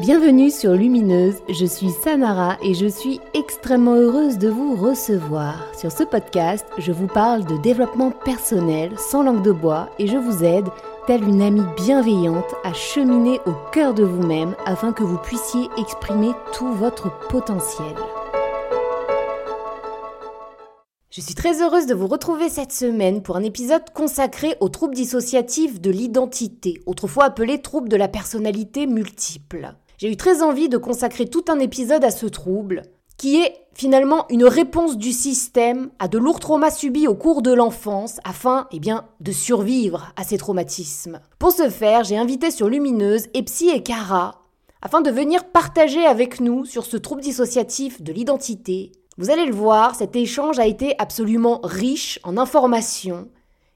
Bienvenue sur Lumineuse, je suis Sanara et je suis extrêmement heureuse de vous recevoir. Sur ce podcast, je vous parle de développement personnel sans langue de bois et je vous aide, telle une amie bienveillante, à cheminer au cœur de vous-même afin que vous puissiez exprimer tout votre potentiel. Je suis très heureuse de vous retrouver cette semaine pour un épisode consacré aux troubles dissociatifs de l'identité, autrefois appelés troubles de la personnalité multiple. J'ai eu très envie de consacrer tout un épisode à ce trouble, qui est finalement une réponse du système à de lourds traumas subis au cours de l'enfance afin eh bien, de survivre à ces traumatismes. Pour ce faire, j'ai invité sur Lumineuse Epsi et Cara afin de venir partager avec nous sur ce trouble dissociatif de l'identité. Vous allez le voir, cet échange a été absolument riche en informations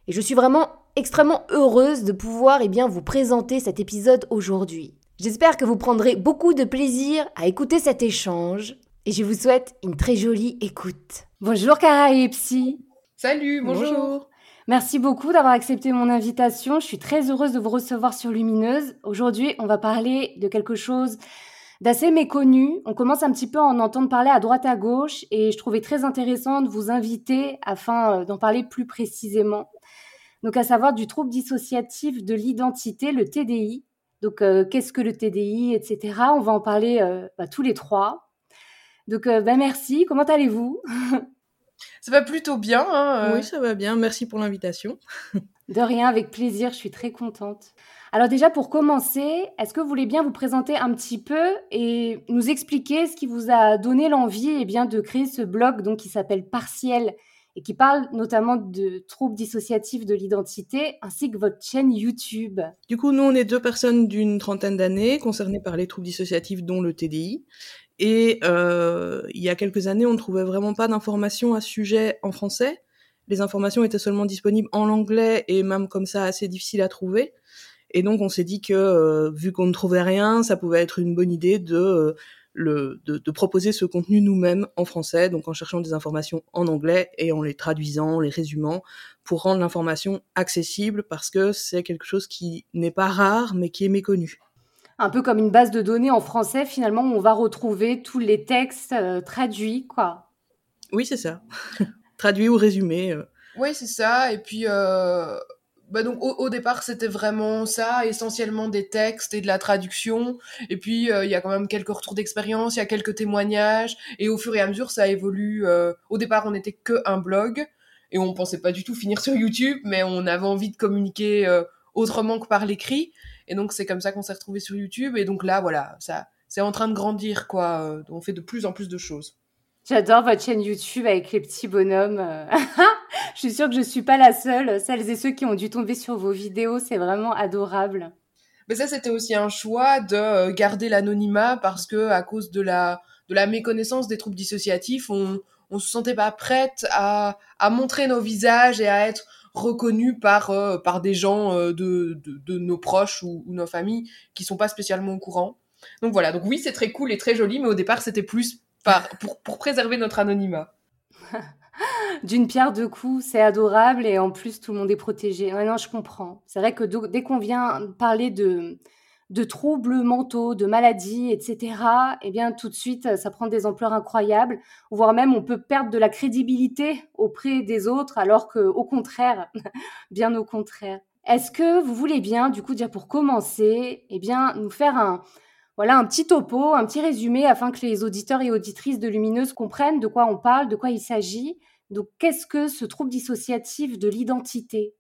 et je suis vraiment extrêmement heureuse de pouvoir eh bien, vous présenter cet épisode aujourd'hui. J'espère que vous prendrez beaucoup de plaisir à écouter cet échange et je vous souhaite une très jolie écoute. Bonjour Cara et Psy. Salut, bonjour. Merci beaucoup d'avoir accepté mon invitation. Je suis très heureuse de vous recevoir sur Lumineuse. Aujourd'hui, on va parler de quelque chose d'assez méconnu. On commence un petit peu à en entendre parler à droite à gauche et je trouvais très intéressant de vous inviter afin euh, d'en parler plus précisément. Donc à savoir du trouble dissociatif de l'identité, le TDI, donc, euh, qu'est-ce que le TDI, etc. On va en parler euh, bah, tous les trois. Donc, euh, bah, merci. Comment allez-vous? Ça va plutôt bien. Hein, oui, ça va bien. Merci pour l'invitation. De rien, avec plaisir. Je suis très contente. Alors déjà, pour commencer, est-ce que vous voulez bien vous présenter un petit peu et nous expliquer ce qui vous a donné l'envie eh bien, de créer ce blog donc, qui s'appelle Partiel? Et qui parle notamment de troubles dissociatifs de l'identité, ainsi que votre chaîne YouTube. Du coup, nous, on est deux personnes d'une trentaine d'années concernées par les troubles dissociatifs, dont le TDI. Et euh, il y a quelques années, on ne trouvait vraiment pas d'informations à ce sujet en français. Les informations étaient seulement disponibles en anglais et même comme ça assez difficiles à trouver. Et donc on s'est dit que euh, vu qu'on ne trouvait rien, ça pouvait être une bonne idée de euh, le, de, proposer ce contenu nous-mêmes en français, donc en cherchant des informations en anglais et en les traduisant, les résumant, pour rendre l'information accessible parce que c'est quelque chose qui n'est pas rare mais qui est méconnu. Un peu comme une base de données en français, finalement, où on va retrouver tous les textes euh, traduits, quoi. Oui, c'est ça. traduits ou résumés. Euh. Oui, c'est ça. Et puis, euh, bah donc au, départ c'était vraiment ça, essentiellement des textes et de la traduction. Et puis euh, il y a quand même quelques retours d'expérience, il y a quelques témoignages. Et au fur et à mesure ça évolue. Euh, au départ on n'était que un blog et on pensait pas du tout finir sur YouTube, mais on avait envie de communiquer euh, autrement que par l'écrit. Et donc c'est comme ça qu'on s'est retrouvé sur YouTube. Et donc là voilà, ça c'est en train de grandir quoi. on fait de plus en plus de choses. J'adore votre chaîne YouTube avec les petits bonhommes. je suis sûre que je ne suis pas la seule. Celles et ceux qui ont dû tomber sur vos vidéos, c'est vraiment adorable. Mais ça, c'était aussi un choix de euh, garder l'anonymat parce que à cause de la de la méconnaissance des troubles dissociatifs, on on se sentait pas prête à à montrer nos visages et à être reconnus par euh, par des gens euh, de, de, nos proches ou, ou nos familles qui sont pas spécialement au courant. Donc voilà. Donc oui, c'est très cool et très joli, mais au départ, c'était plus pour, préserver notre anonymat. D'une pierre deux coups, c'est adorable et en plus tout le monde est protégé. Ouais, non, je comprends. C'est vrai que dès qu'on vient parler de, de troubles mentaux, de maladies, etc., eh bien tout de suite ça prend des ampleurs incroyables, voire même on peut perdre de la crédibilité auprès des autres, alors que au contraire, bien au contraire. Est-ce que vous voulez bien, du coup, dire pour commencer, eh bien nous faire un, voilà un petit topo, un petit résumé afin que les auditeurs et auditrices de Lumineuse comprennent de quoi on parle, de quoi il s'agit. Donc, qu'est-ce que ce trouble dissociatif de l'identité?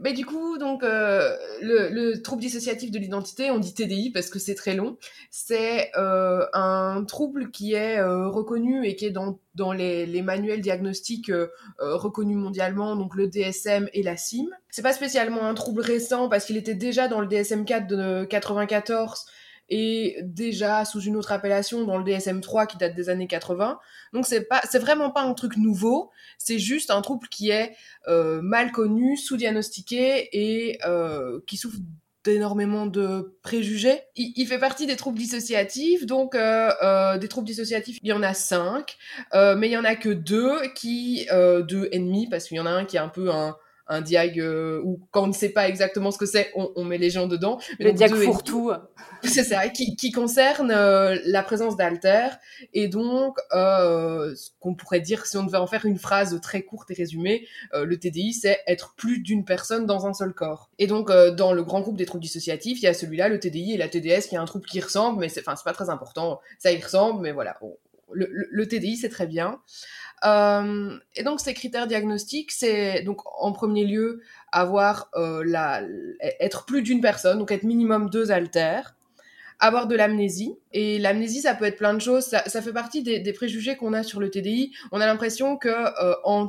Mais du coup, donc euh, le, trouble dissociatif de l'identité, on dit TDI parce que c'est très long. C'est euh, un trouble qui est euh, reconnu et qui est dans, les, manuels diagnostiques reconnus mondialement, donc le DSM et la CIM. C'est pas spécialement un trouble récent parce qu'il était déjà dans le DSM-4 de 94 et déjà sous une autre appellation dans le DSM-3 qui date des années 80. Donc c'est pas, c'est vraiment pas un truc nouveau. C'est juste un trouble qui est euh, mal connu, sous-diagnostiqué et euh, qui souffre d'énormément de préjugés. Il, fait partie des troubles dissociatifs, donc euh, euh, des troubles dissociatifs, il y en a cinq, euh, mais il y en a que deux qui, euh, deux ennemis, parce qu'il y en a un qui est un peu un un diag où quand on ne sait pas exactement ce que c'est, on, on met les gens dedans. le diag fourre-tout. C'est ça, qui, qui concerne euh, la présence d'alter et donc euh, ce qu'on pourrait dire si on devait en faire une phrase très courte et résumée, euh, le TDI c'est être plus d'une personne dans un seul corps. Et donc euh, dans le grand groupe des troubles dissociatifs, il y a celui-là, le TDI et la TDS, qui a un trouble qui ressemble, mais c'est enfin c'est pas très important, ça y ressemble, mais voilà. Le, le, le, TDI c'est très bien. Euh, et donc ces critères diagnostiques, c'est donc en premier lieu avoir euh, la, être plus d'une personne, donc être minimum deux altères, avoir de l'amnésie. Et l'amnésie, ça peut être plein de choses. Ça, ça fait partie des, des préjugés qu'on a sur le TDI. On a l'impression que euh, en,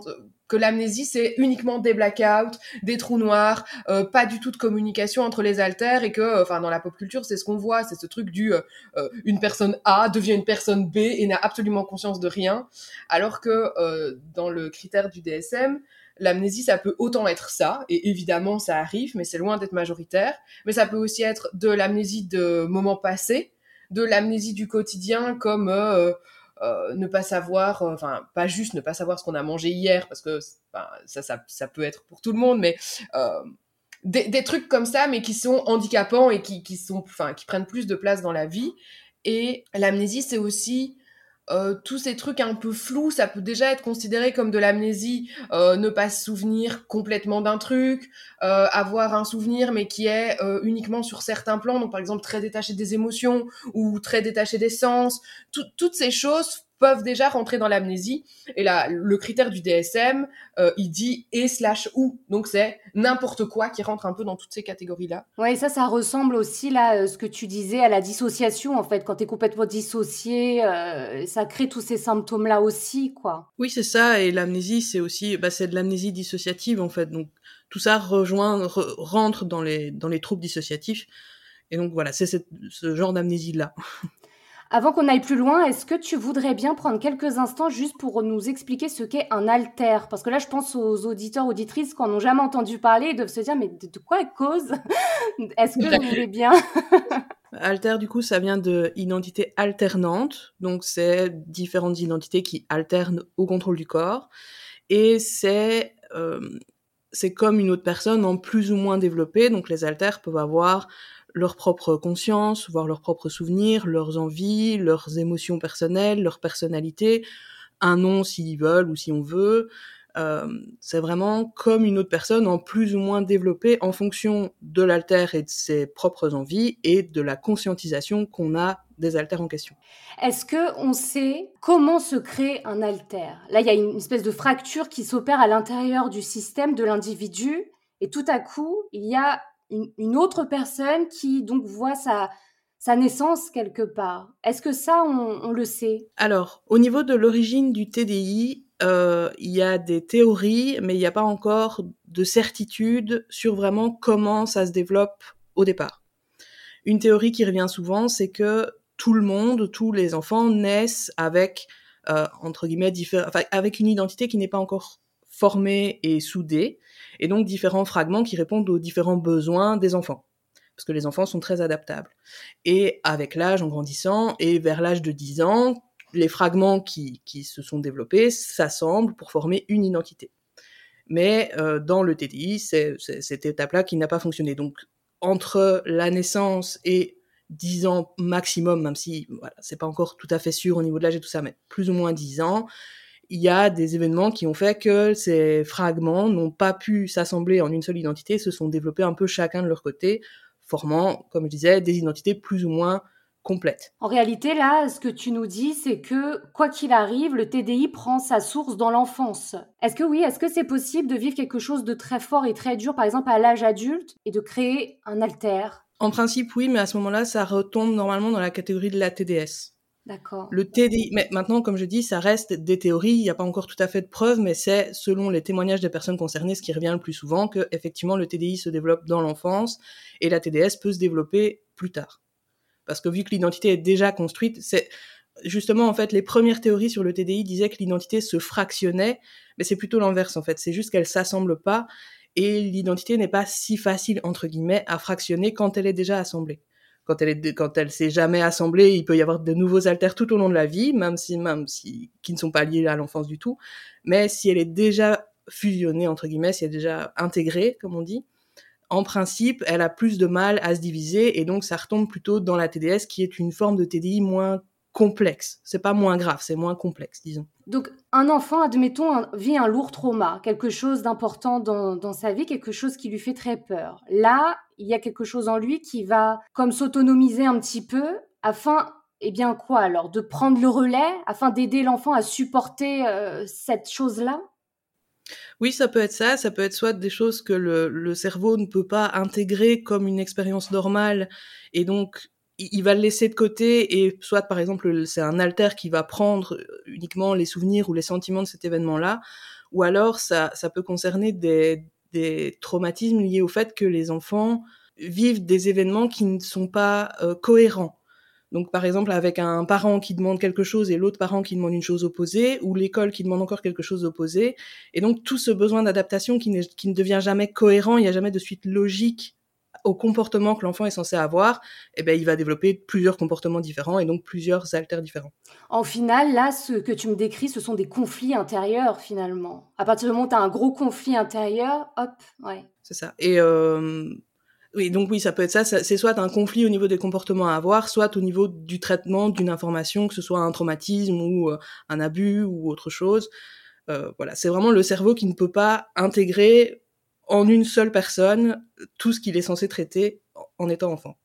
que l'amnésie c'est uniquement des blackouts, des trous noirs, euh, pas du tout de communication entre les altères et que, euh, enfin dans la pop culture c'est ce qu'on voit, c'est ce truc du euh, euh, une personne A devient une personne B et n'a absolument conscience de rien, alors que euh, dans le critère du DSM l'amnésie ça peut autant être ça et évidemment ça arrive mais c'est loin d'être majoritaire, mais ça peut aussi être de l'amnésie de moments passés, de l'amnésie du quotidien comme euh, ne pas savoir, euh, enfin pas juste ne pas savoir ce qu'on a mangé hier parce que ça, ça, peut être pour tout le monde, mais euh, des, des, trucs comme ça, mais qui sont handicapants et qui, qui sont, qui prennent plus de place dans la vie. Et l'amnésie, c'est aussi euh, tous ces trucs un peu flous, ça peut déjà être considéré comme de l'amnésie, euh, ne pas se souvenir complètement d'un truc, euh, avoir un souvenir mais qui est euh, uniquement sur certains plans, donc par exemple très détaché des émotions ou très détaché des sens, Tout, toutes ces choses peuvent déjà rentrer dans l'amnésie. Et là, le critère du DSM, euh, il dit et slash ou. Donc c'est n'importe quoi qui rentre un peu dans toutes ces catégories-là. Ouais, ça, ça ressemble aussi là, ce que tu disais à la dissociation en fait. Quand tu es complètement dissocié, euh, ça crée tous ces symptômes-là aussi, quoi. Oui, c'est ça. Et l'amnésie, c'est aussi, bah, c'est de l'amnésie dissociative en fait. Donc tout ça rejoint, re, rentre dans les dans les troubles dissociatifs. Et donc voilà, c'est ce genre d'amnésie là. Avant qu'on aille plus loin, est-ce que tu voudrais bien prendre quelques instants juste pour nous expliquer ce qu'est un alter? Parce que là, je pense aux auditeurs, auditrices qui n'en ont jamais entendu parler et doivent se dire, mais de, quoi elle cause? Est-ce que vous voulez bien? Alter, du coup, ça vient de identité alternante. Donc, c'est différentes identités qui alternent au contrôle du corps. Et c'est euh, c'est comme une autre personne en plus ou moins développée. Donc, les alters peuvent avoir leur propre conscience, voir leurs propres souvenirs, leurs envies, leurs émotions personnelles, leur personnalité, un nom s'ils veulent ou si on veut. Euh, c'est vraiment comme une autre personne en plus ou moins développée en fonction de l'alter et de ses propres envies et de la conscientisation qu'on a des alters en question. Est-ce que on sait comment se crée un alter? Là, il y a une espèce de fracture qui s'opère à l'intérieur du système de l'individu et tout à coup, il y a une, autre personne qui donc voit sa, sa naissance quelque part. Est-ce que ça, on, le sait? Alors, au niveau de l'origine du TDI, euh, il y a des théories, mais il n'y a pas encore de certitude sur vraiment comment ça se développe au départ. Une théorie qui revient souvent, c'est que tout le monde, tous les enfants naissent avec, euh, entre guillemets, avec une identité qui n'est pas encore formée et soudée, et donc différents fragments qui répondent aux différents besoins des enfants. Parce que les enfants sont très adaptables. Et avec l'âge, en grandissant, et vers l'âge de 10 ans, les fragments qui, qui se sont développés s'assemblent pour former une identité. Mais euh, dans le TDI, c'est cette étape-là qui n'a pas fonctionné. Donc, entre la naissance et 10 ans maximum, même si voilà, c'est pas encore tout à fait sûr au niveau de l'âge et tout ça, mais plus ou moins 10 ans, il y a des événements qui ont fait que ces fragments n'ont pas pu s'assembler en une seule identité, se sont développés un peu chacun de leur côté, formant, comme je disais, des identités plus ou moins complète. En réalité, là, ce que tu nous dis, c'est que quoi qu'il arrive, le TDI prend sa source dans l'enfance. Est-ce que oui, est-ce que c'est possible de vivre quelque chose de très fort et très dur, par exemple à l'âge adulte, et de créer un alter? En principe, oui, mais à ce moment-là, ça retombe normalement dans la catégorie de la TDS. Le TDI, mais maintenant, comme je dis, ça reste des théories, il n'y a pas encore tout à fait de preuves, mais c'est selon les témoignages des personnes concernées ce qui revient le plus souvent que effectivement le TDI se développe dans l'enfance et la TDS peut se développer plus tard. Parce que vu que l'identité est déjà construite, c'est justement en fait les premières théories sur le TDI disaient que l'identité se fractionnait, mais c'est plutôt l'inverse en fait, c'est juste qu'elle s'assemble pas et l'identité n'est pas si facile entre guillemets à fractionner quand elle est déjà assemblée. Quand elle est quand elle s'est jamais assemblée, il peut y avoir de nouveaux alters tout au long de la vie, même si même si qui ne sont pas liés à l'enfance du tout, mais si elle est déjà fusionnée entre guillemets, si elle est déjà intégrée comme on dit, en principe, elle a plus de mal à se diviser et donc ça retombe plutôt dans la TDS qui est une forme de TDI moins complexe. C'est pas moins grave, c'est moins complexe, disons. Donc, un enfant, admettons, vit un lourd trauma, quelque chose d'important dans, dans, sa vie, quelque chose qui lui fait très peur. Là, il y a quelque chose en lui qui va comme s'autonomiser un petit peu afin, eh bien quoi alors, de prendre le relais, afin d'aider l'enfant à supporter euh, cette chose-là? Oui, ça peut être ça. Ça peut être soit des choses que le, le cerveau ne peut pas intégrer comme une expérience normale et donc il va le laisser de côté et soit par exemple c'est un alter qui va prendre uniquement les souvenirs ou les sentiments de cet événement-là, ou alors ça, ça peut concerner des, des traumatismes liés au fait que les enfants vivent des événements qui ne sont pas euh, cohérents. Donc par exemple avec un parent qui demande quelque chose et l'autre parent qui demande une chose opposée, ou l'école qui demande encore quelque chose opposé, et donc tout ce besoin d'adaptation qui, qui ne devient jamais cohérent, il n'y a jamais de suite logique au comportement que l'enfant est censé avoir, eh ben, il va développer plusieurs comportements différents et donc plusieurs alters différents. En final, là, ce que tu me décris, ce sont des conflits intérieurs finalement. À partir du moment où tu as un gros conflit intérieur, hop, ouais. C'est ça. Et euh, oui, donc oui, ça peut être ça. C'est soit un conflit au niveau des comportements à avoir, soit au niveau du traitement d'une information, que ce soit un traumatisme ou euh, un abus ou autre chose. Euh, voilà, c'est vraiment le cerveau qui ne peut pas intégrer en une seule personne tout ce qu'il est censé traiter en étant enfant.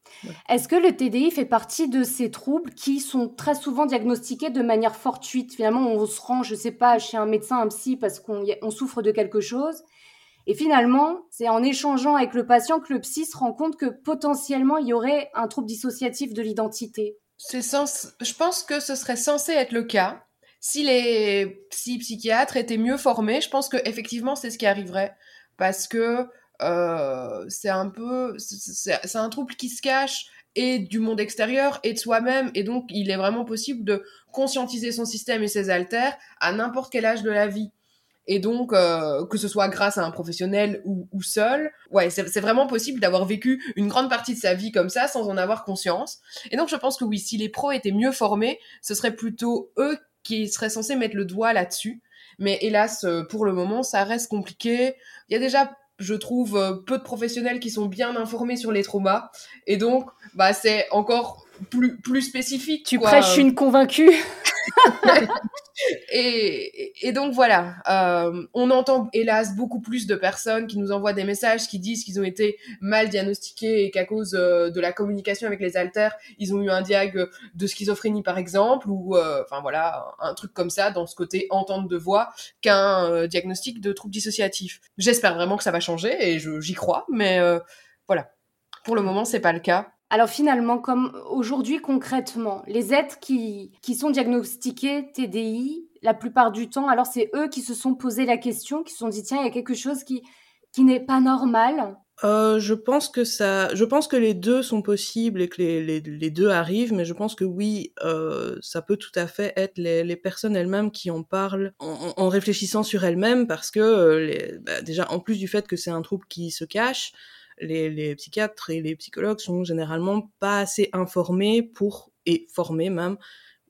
Est-ce que le TDI fait partie de ces troubles qui sont très souvent diagnostiqués de manière fortuite? Finalement, on se rend, je sais pas, chez un médecin, un psy, parce qu'on souffre de quelque chose. Et finalement, c'est en échangeant avec le patient que le psy se rend compte que potentiellement, il y aurait un trouble dissociatif de l'identité. C'est sens... Je pense que ce serait censé être le cas. Si les psy psychiatres étaient mieux formés, je pense que effectivement c'est ce qui arriverait parce que euh, c'est un peu, c'est un trouble qui se cache et du monde extérieur et de soi-même et donc il est vraiment possible de conscientiser son système et ses altères à n'importe quel âge de la vie. Et donc, euh, que ce soit grâce à un professionnel ou, ou seul, ouais, c'est vraiment possible d'avoir vécu une grande partie de sa vie comme ça sans en avoir conscience. Et donc, je pense que oui, si les pros étaient mieux formés, ce serait plutôt eux qui seraient censés mettre le doigt là-dessus. Mais hélas, euh, pour le moment, ça reste compliqué. Il y a déjà, je trouve, euh, peu de professionnels qui sont bien informés sur les traumas. Et donc, bah, c'est encore plus, plus spécifique. Tu prêches une convaincue et, et, donc voilà, euh, on entend hélas beaucoup plus de personnes qui nous envoient des messages qui disent qu'ils ont été mal diagnostiqués et qu'à cause euh, de la communication avec les alters, ils ont eu un diag de schizophrénie par exemple, ou euh, enfin voilà, un truc comme ça dans ce côté entente de voix qu'un diagnostic de trouble dissociatif. J'espère vraiment que ça va changer et j'y crois, mais voilà. Pour le moment, c'est pas le cas. Alors finalement, comme aujourd'hui concrètement, les êtres qui, qui sont diagnostiqués TDI, la plupart du temps, alors c'est eux qui se sont posé la question, qui se sont dit tiens, il y a quelque chose qui, qui n'est pas normal. Euh, je pense que ça, je pense que les deux sont possibles et que les, les, les deux arrivent, mais je pense que oui, euh, ça peut tout à fait être les, les personnes elles-mêmes qui en parlent en, réfléchissant sur elles-mêmes, parce que euh, bah, déjà en plus du fait que c'est un trouble qui se cache, les, psychiatres et les psychologues sont généralement pas assez informés pour, et formés même,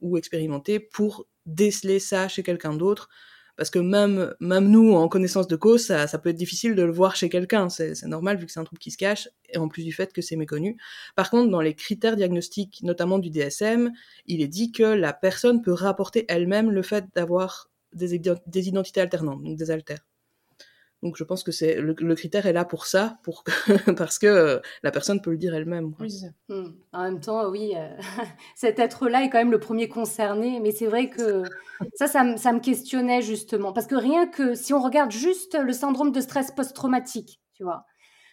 ou expérimentés pour déceler ça chez quelqu'un d'autre. Parce que même, même nous, en connaissance de cause, ça, ça peut être difficile de le voir chez quelqu'un. C'est normal vu que c'est un trouble qui se cache, et en plus du fait que c'est méconnu. Par contre, dans les critères diagnostiques, notamment du DSM, il est dit que la personne peut rapporter elle-même le fait d'avoir des, des identités alternantes, donc des altères. Donc je pense que c'est le, le, critère est là pour ça, pour que, parce que euh, la personne peut le dire elle-même. Oui. Mmh. En même temps, oui, euh, cet être-là est quand même le premier concerné, mais c'est vrai que ça, ça, ça, me questionnait justement, parce que rien que si on regarde juste le syndrome de stress post-traumatique, tu vois,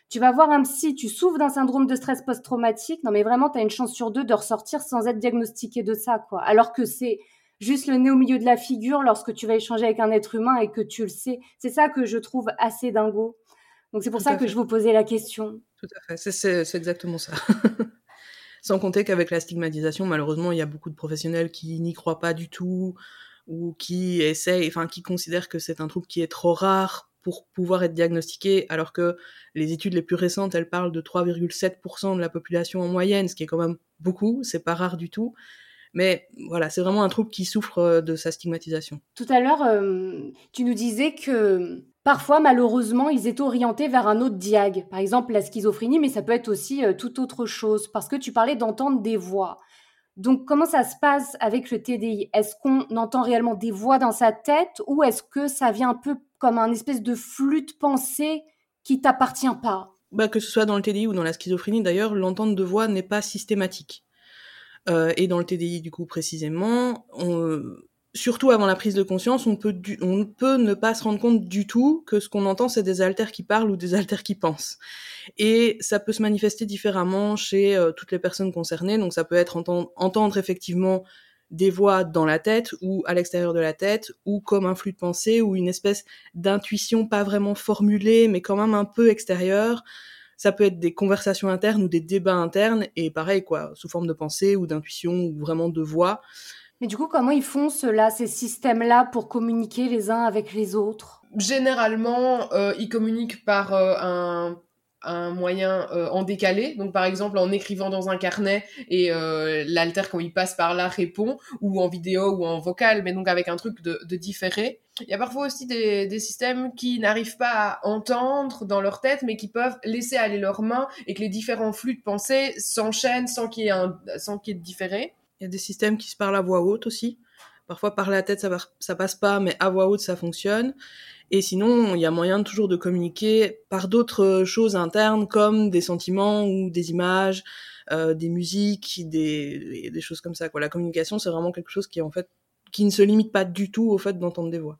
tu vas voir un psy, tu souffres d'un syndrome de stress post-traumatique, non mais vraiment, tu as une chance sur deux de ressortir sans être diagnostiqué de ça, quoi. Alors que c'est juste le nez au milieu de la figure lorsque tu vas échanger avec un être humain et que tu le sais. C'est ça que je trouve assez dingo. Donc c'est pour Tout ça que fait. je vous posais la question. Tout à fait, c'est exactement ça. Sans compter qu'avec la stigmatisation, malheureusement, il y a beaucoup de professionnels qui n'y croient pas du tout ou qui essayent, enfin, qui considèrent que c'est un trouble qui est trop rare pour pouvoir être diagnostiqué, alors que les études les plus récentes, elles parlent de 3,7% de la population en moyenne, ce qui est quand même beaucoup, c'est pas rare du tout. Mais voilà, c'est vraiment un trouble qui souffre euh, de sa stigmatisation. Tout à l'heure, euh, tu nous disais que parfois, malheureusement, ils étaient orientés vers un autre diag. Par exemple, la schizophrénie, mais ça peut être aussi euh, toute autre chose. Parce que tu parlais d'entendre des voix. Donc, comment ça se passe avec le TDI Est-ce qu'on entend réellement des voix dans sa tête ou est-ce que ça vient un peu comme un espèce de flux de pensée qui t'appartient pas? Bah, Que ce soit dans le TDI ou dans la schizophrénie, d'ailleurs, l'entente de voix n'est pas systématique. Euh, et dans le TDI, du coup, précisément, on, surtout avant la prise de conscience, on peut, on peut ne pas se rendre compte du tout que ce qu'on entend, c'est des alters qui parlent ou des alters qui pensent. Et ça peut se manifester différemment chez euh, toutes les personnes concernées. Donc ça peut être entendre, entendre effectivement des voix dans la tête ou à l'extérieur de la tête ou comme un flux de pensée ou une espèce d'intuition pas vraiment formulée mais quand même un peu extérieure. Ça peut être des conversations internes ou des débats internes et pareil quoi, sous forme de pensée ou d'intuition ou vraiment de voix. Mais du coup, comment ils font cela, ces systèmes-là, pour communiquer les uns avec les autres? Généralement, euh, ils communiquent par euh, un, un, moyen euh, en décalé. Donc, par exemple, en écrivant dans un carnet et l'alter, quand il passe par là, répond, ou en vidéo ou en vocal, mais donc avec un truc de, de différé. Il y a parfois aussi des, systèmes qui n'arrivent pas à entendre dans leur tête, mais qui peuvent laisser aller leurs mains et que les différents flux de pensée s'enchaînent sans qu'il y ait sans qu'il y ait de différé. Il y a des systèmes qui se parlent à voix haute aussi. Parfois par la tête ça, ça passe pas, mais à voix haute ça fonctionne. Et sinon, il y a moyen toujours de communiquer par d'autres choses internes comme des sentiments ou des images, euh, des musiques, des, des choses comme ça. Quoi. La communication, c'est vraiment quelque chose qui en fait qui ne se limite pas du tout au fait d'entendre des voix,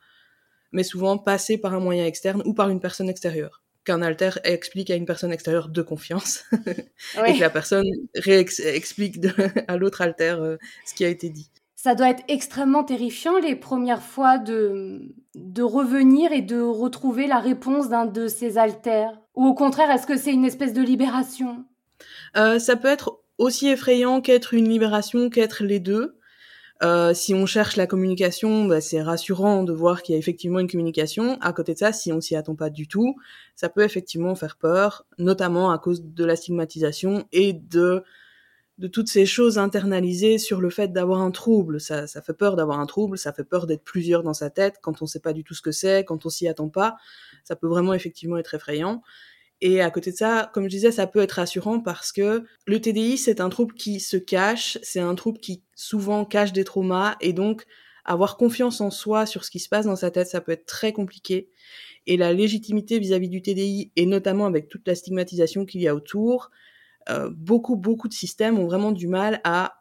mais souvent passer par un moyen externe ou par une personne extérieure qu'un alter explique à une personne extérieure de confiance et que la personne explique à l'autre alter euh, ce qui a été dit. Ça doit être extrêmement terrifiant les premières fois de, de revenir et de retrouver la réponse d'un de ces alters. Ou au contraire, est-ce que c'est une espèce de libération? Euh, Ça peut être aussi effrayant qu'être une libération, qu'être les deux. Euh, si on cherche la communication, bah, c'est rassurant de voir qu'il y a effectivement une communication. À côté de ça, si on s'y attend pas du tout, ça peut effectivement faire peur, notamment à cause de la stigmatisation et de de toutes ces choses internalisées sur le fait d'avoir un trouble. Ça, ça fait peur d'avoir un trouble, ça fait peur d'être plusieurs dans sa tête quand on sait pas du tout ce que c'est, quand on s'y attend pas. Ça peut vraiment effectivement être effrayant. Et à côté de ça, comme je disais, ça peut être rassurant parce que le TDI, c'est un trouble qui se cache, c'est un trouble qui souvent cache des traumas, et donc avoir confiance en soi sur ce qui se passe dans sa tête, ça peut être très compliqué. Et la légitimité vis-à-vis du TDI, et notamment avec toute la stigmatisation qu'il y a autour, euh, beaucoup, beaucoup de systèmes ont vraiment du mal à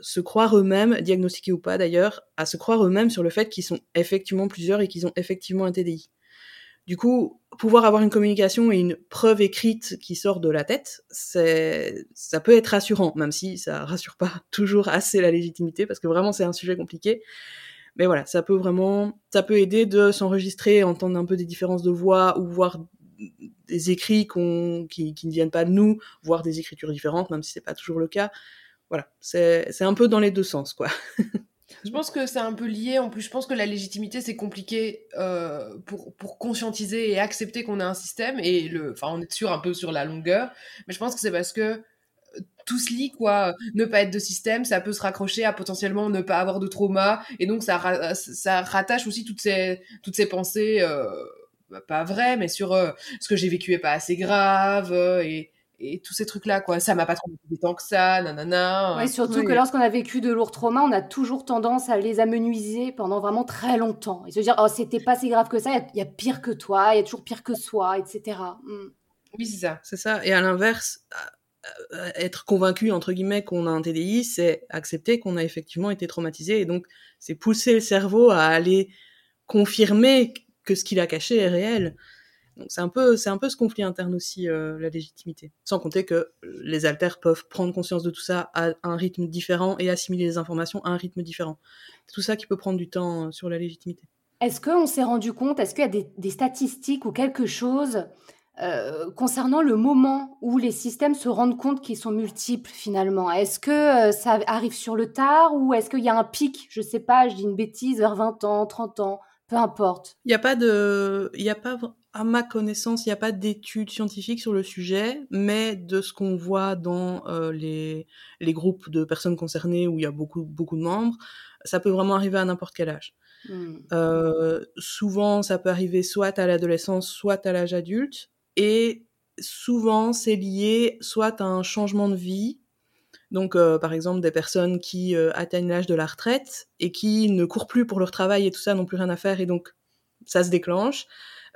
se croire eux-mêmes, diagnostiqués ou pas d'ailleurs, à se croire eux-mêmes sur le fait qu'ils sont effectivement plusieurs et qu'ils ont effectivement un TDI. Du coup, pouvoir avoir une communication et une preuve écrite qui sort de la tête, ça peut être rassurant, même si ça rassure pas toujours assez la légitimité, parce que vraiment c'est un sujet compliqué. Mais voilà, ça peut vraiment, ça peut aider de s'enregistrer, entendre un peu des différences de voix ou voir des écrits qui, ne viennent pas de nous, voir des écritures différentes, même si c'est pas toujours le cas. Voilà, c'est, un peu dans les deux sens, quoi. Je pense que c'est un peu lié. En plus, je pense que la légitimité, c'est compliqué euh, pour, conscientiser et accepter qu'on a un système. Et enfin, on est sûr un peu sur la longueur. Mais je pense que c'est parce que euh, tout se lit, quoi. Ne pas être de système, ça peut se raccrocher à potentiellement ne pas avoir de trauma. Et donc, ça, ça rattache aussi toutes ces, toutes ces pensées, euh, pas vraies, mais sur euh, ce que j'ai vécu est pas assez grave. Euh, et, et tous ces trucs-là, quoi. Ça m'a pas traumatisé tant que ça, nanana. Oui, surtout que lorsqu'on a vécu de lourds traumas, on a toujours tendance à les amenuiser pendant vraiment très longtemps. Et se dire, oh, c'était pas si grave que ça, il y, a pire que toi, il y a toujours pire que soi, etc. Mm. Oui, c'est ça. C'est ça. Et à l'inverse, être convaincu, entre guillemets, qu'on a un TDI, c'est accepter qu'on a effectivement été traumatisé. Et donc, c'est pousser le cerveau à aller confirmer que ce qu'il a caché est réel. Donc c'est un peu, c'est un peu ce conflit interne aussi, euh, la légitimité. Sans compter que les alters peuvent prendre conscience de tout ça à un rythme différent et assimiler les informations à un rythme différent. C'est tout ça qui peut prendre du temps euh, sur la légitimité. Est-ce qu'on s'est rendu compte, est-ce qu'il y a des, statistiques ou quelque chose euh, concernant le moment où les systèmes se rendent compte qu'ils sont multiples finalement? Est-ce que ça arrive sur le tard ou est-ce qu'il y a un pic? Je sais pas, je dis une bêtise, vers 20 ans, 30 ans peu importe. Il n'y a pas de, il y a pas à ma connaissance, il n'y a pas d'études scientifiques sur le sujet, mais de ce qu'on voit dans euh, les, les groupes de personnes concernées où il y a beaucoup, beaucoup de membres, ça peut vraiment arriver à n'importe quel âge. Hmm. Euh, souvent, ça peut arriver soit à l'adolescence, soit à l'âge adulte, et souvent, c'est lié soit à un changement de vie, donc euh, par exemple des personnes qui atteignent l'âge de la retraite et qui ne courent plus pour leur travail et tout ça, n'ont plus rien à faire, et donc ça se déclenche.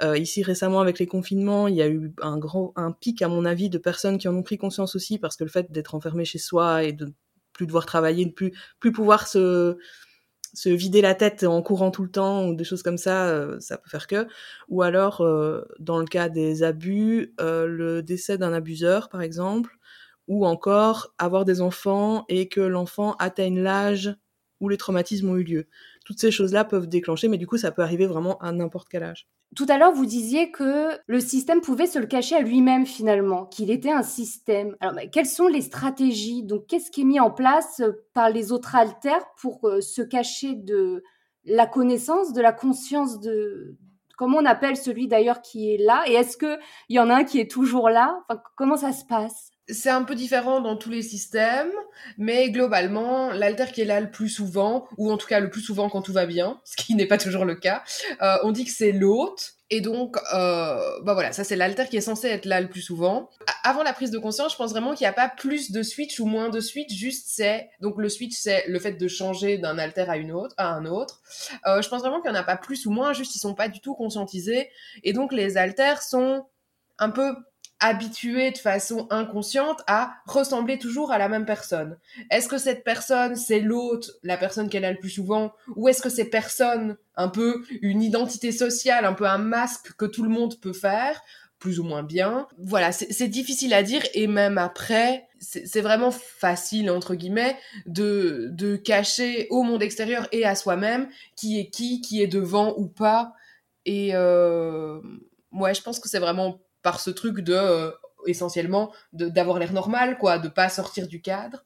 Euh, ici récemment avec les confinements, il y a eu un grand un pic à mon avis de personnes qui en ont pris conscience aussi parce que le fait d'être enfermé chez soi et de plus devoir travailler, de plus plus pouvoir se se vider la tête en courant tout le temps ou des choses comme ça, euh, ça peut faire que. Ou alors, euh, dans le cas des abus, le décès d'un abuseur, par exemple, ou encore avoir des enfants et que l'enfant atteigne l'âge où les traumatismes ont eu lieu. Toutes ces choses-là peuvent déclencher, mais du coup, ça peut arriver vraiment à n'importe quel âge. Tout à l'heure, vous disiez que le système pouvait se le cacher à lui-même finalement, qu'il était un système. Alors, quelles sont les stratégies? Donc, qu'est-ce qui est mis en place par les autres alters pour euh, se cacher de la connaissance, de la conscience de comment on appelle celui d'ailleurs qui est là? Et est-ce qu'il y en a un qui est toujours là? Comment ça se passe? C'est un peu différent dans tous les systèmes, mais globalement, l'alter qui est là le plus souvent, ou en tout cas le plus souvent quand tout va bien, ce qui n'est pas toujours le cas, euh, on dit que c'est l'hôte. Et donc, euh, bah voilà, ça c'est l'alter qui est censé être là le plus souvent. Avant la prise de conscience, je pense vraiment qu'il n'y a pas plus de switch ou moins de switch, juste c'est donc le switch c'est le fait de changer d'un alter à une autre, à un autre. Euh, je pense vraiment qu'il n'y en a pas plus ou moins, juste ils sont pas du tout conscientisés. Et donc les alters sont un peu habitué de façon inconsciente à ressembler toujours à la même personne. Est-ce que cette personne, c'est l'autre, la personne qu'elle a le plus souvent, ou est-ce que c'est personne, un peu une identité sociale, un peu un masque que tout le monde peut faire, plus ou moins bien Voilà, c'est difficile à dire, et même après, c'est vraiment facile, entre guillemets, de, de cacher au monde extérieur et à soi-même qui est qui, qui est devant ou pas. Et euh, ouais, je pense que c'est vraiment par ce truc de euh, essentiellement d'avoir l'air normal, quoi, de pas sortir du cadre.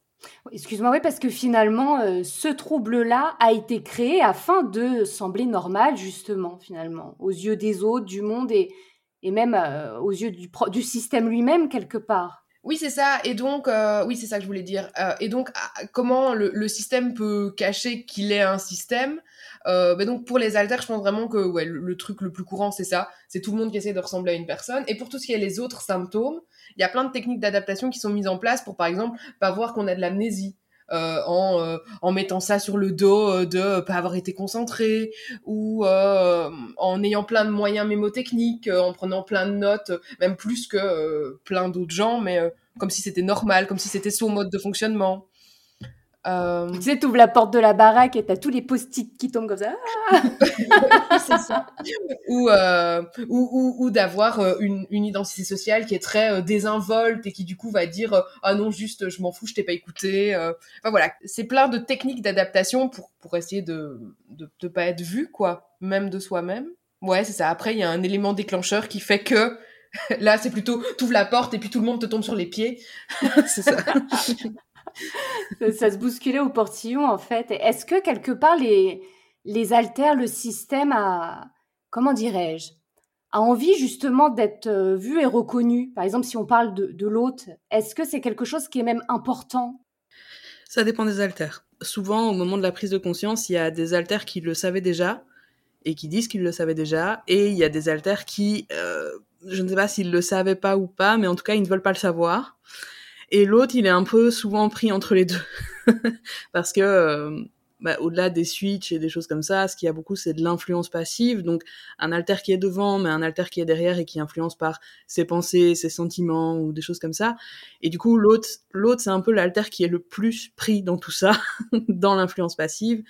Excuse-moi, oui, parce que finalement, euh, ce trouble-là a été créé afin de sembler normal, justement, finalement, aux yeux des autres, du monde et, et même euh, aux yeux du, du système lui-même, quelque part. Oui, c'est ça. Et donc, oui, c'est ça que je voulais dire. et donc, ah, comment le, le système peut cacher qu'il est un système euh, mais donc pour les alters, je pense vraiment que ouais, le, truc le plus courant, c'est ça. C'est tout le monde qui essaie de ressembler à une personne. Et pour tout ce qui est les autres symptômes, il y a plein de techniques d'adaptation qui sont mises en place pour, par exemple, pas voir qu'on a de l'amnésie. Euh, en, euh, en mettant ça sur le dos euh, de pas avoir été concentré ou en ayant plein de moyens mémotechniques, en prenant plein de notes, même plus que plein d'autres gens, mais comme si c'était normal, comme si c'était son mode de fonctionnement. Euh... Tu sais, tu ouvres la porte de la baraque et t'as tous les post-it qui tombent comme ça. c'est ça. Ou, euh, ou, ou, ou d'avoir euh, une, une, identité sociale qui est très euh, désinvolte et qui du coup va dire ah non juste je m'en fous je t'ai pas écouté. Enfin voilà, c'est plein de techniques d'adaptation pour pour essayer de, de de pas être vu quoi, même de soi-même. Ouais c'est ça. Après il y a un élément déclencheur qui fait que là c'est plutôt t'ouvres la porte et puis tout le monde te tombe sur les pieds. c'est ça. Ça se bousculait au portillon, en fait. Est-ce que quelque part, les, les altères, le système a, comment dirais-je, a envie justement d'être euh, vu et reconnu? Par exemple, si on parle de, l'autre, est-ce que c'est quelque chose qui est même important? Ça dépend des altères. Souvent, au moment de la prise de conscience, il y a des altères qui le savaient déjà et qui disent qu'ils le savaient déjà, et il y a des altères qui, euh, je ne sais pas s'ils le savaient pas ou pas, mais en tout cas, ils ne veulent pas le savoir. Et l'autre, il est un peu souvent pris entre les deux. Parce que, euh, bah, au-delà des switches et des choses comme ça, ce qu'il y a beaucoup, c'est de l'influence passive. Donc, un alter qui est devant, mais un alter qui est derrière et qui influence par ses pensées, ses sentiments ou des choses comme ça. Et du coup, l'autre, l'autre, c'est un peu l'alter qui est le plus pris dans tout ça, dans l'influence passive.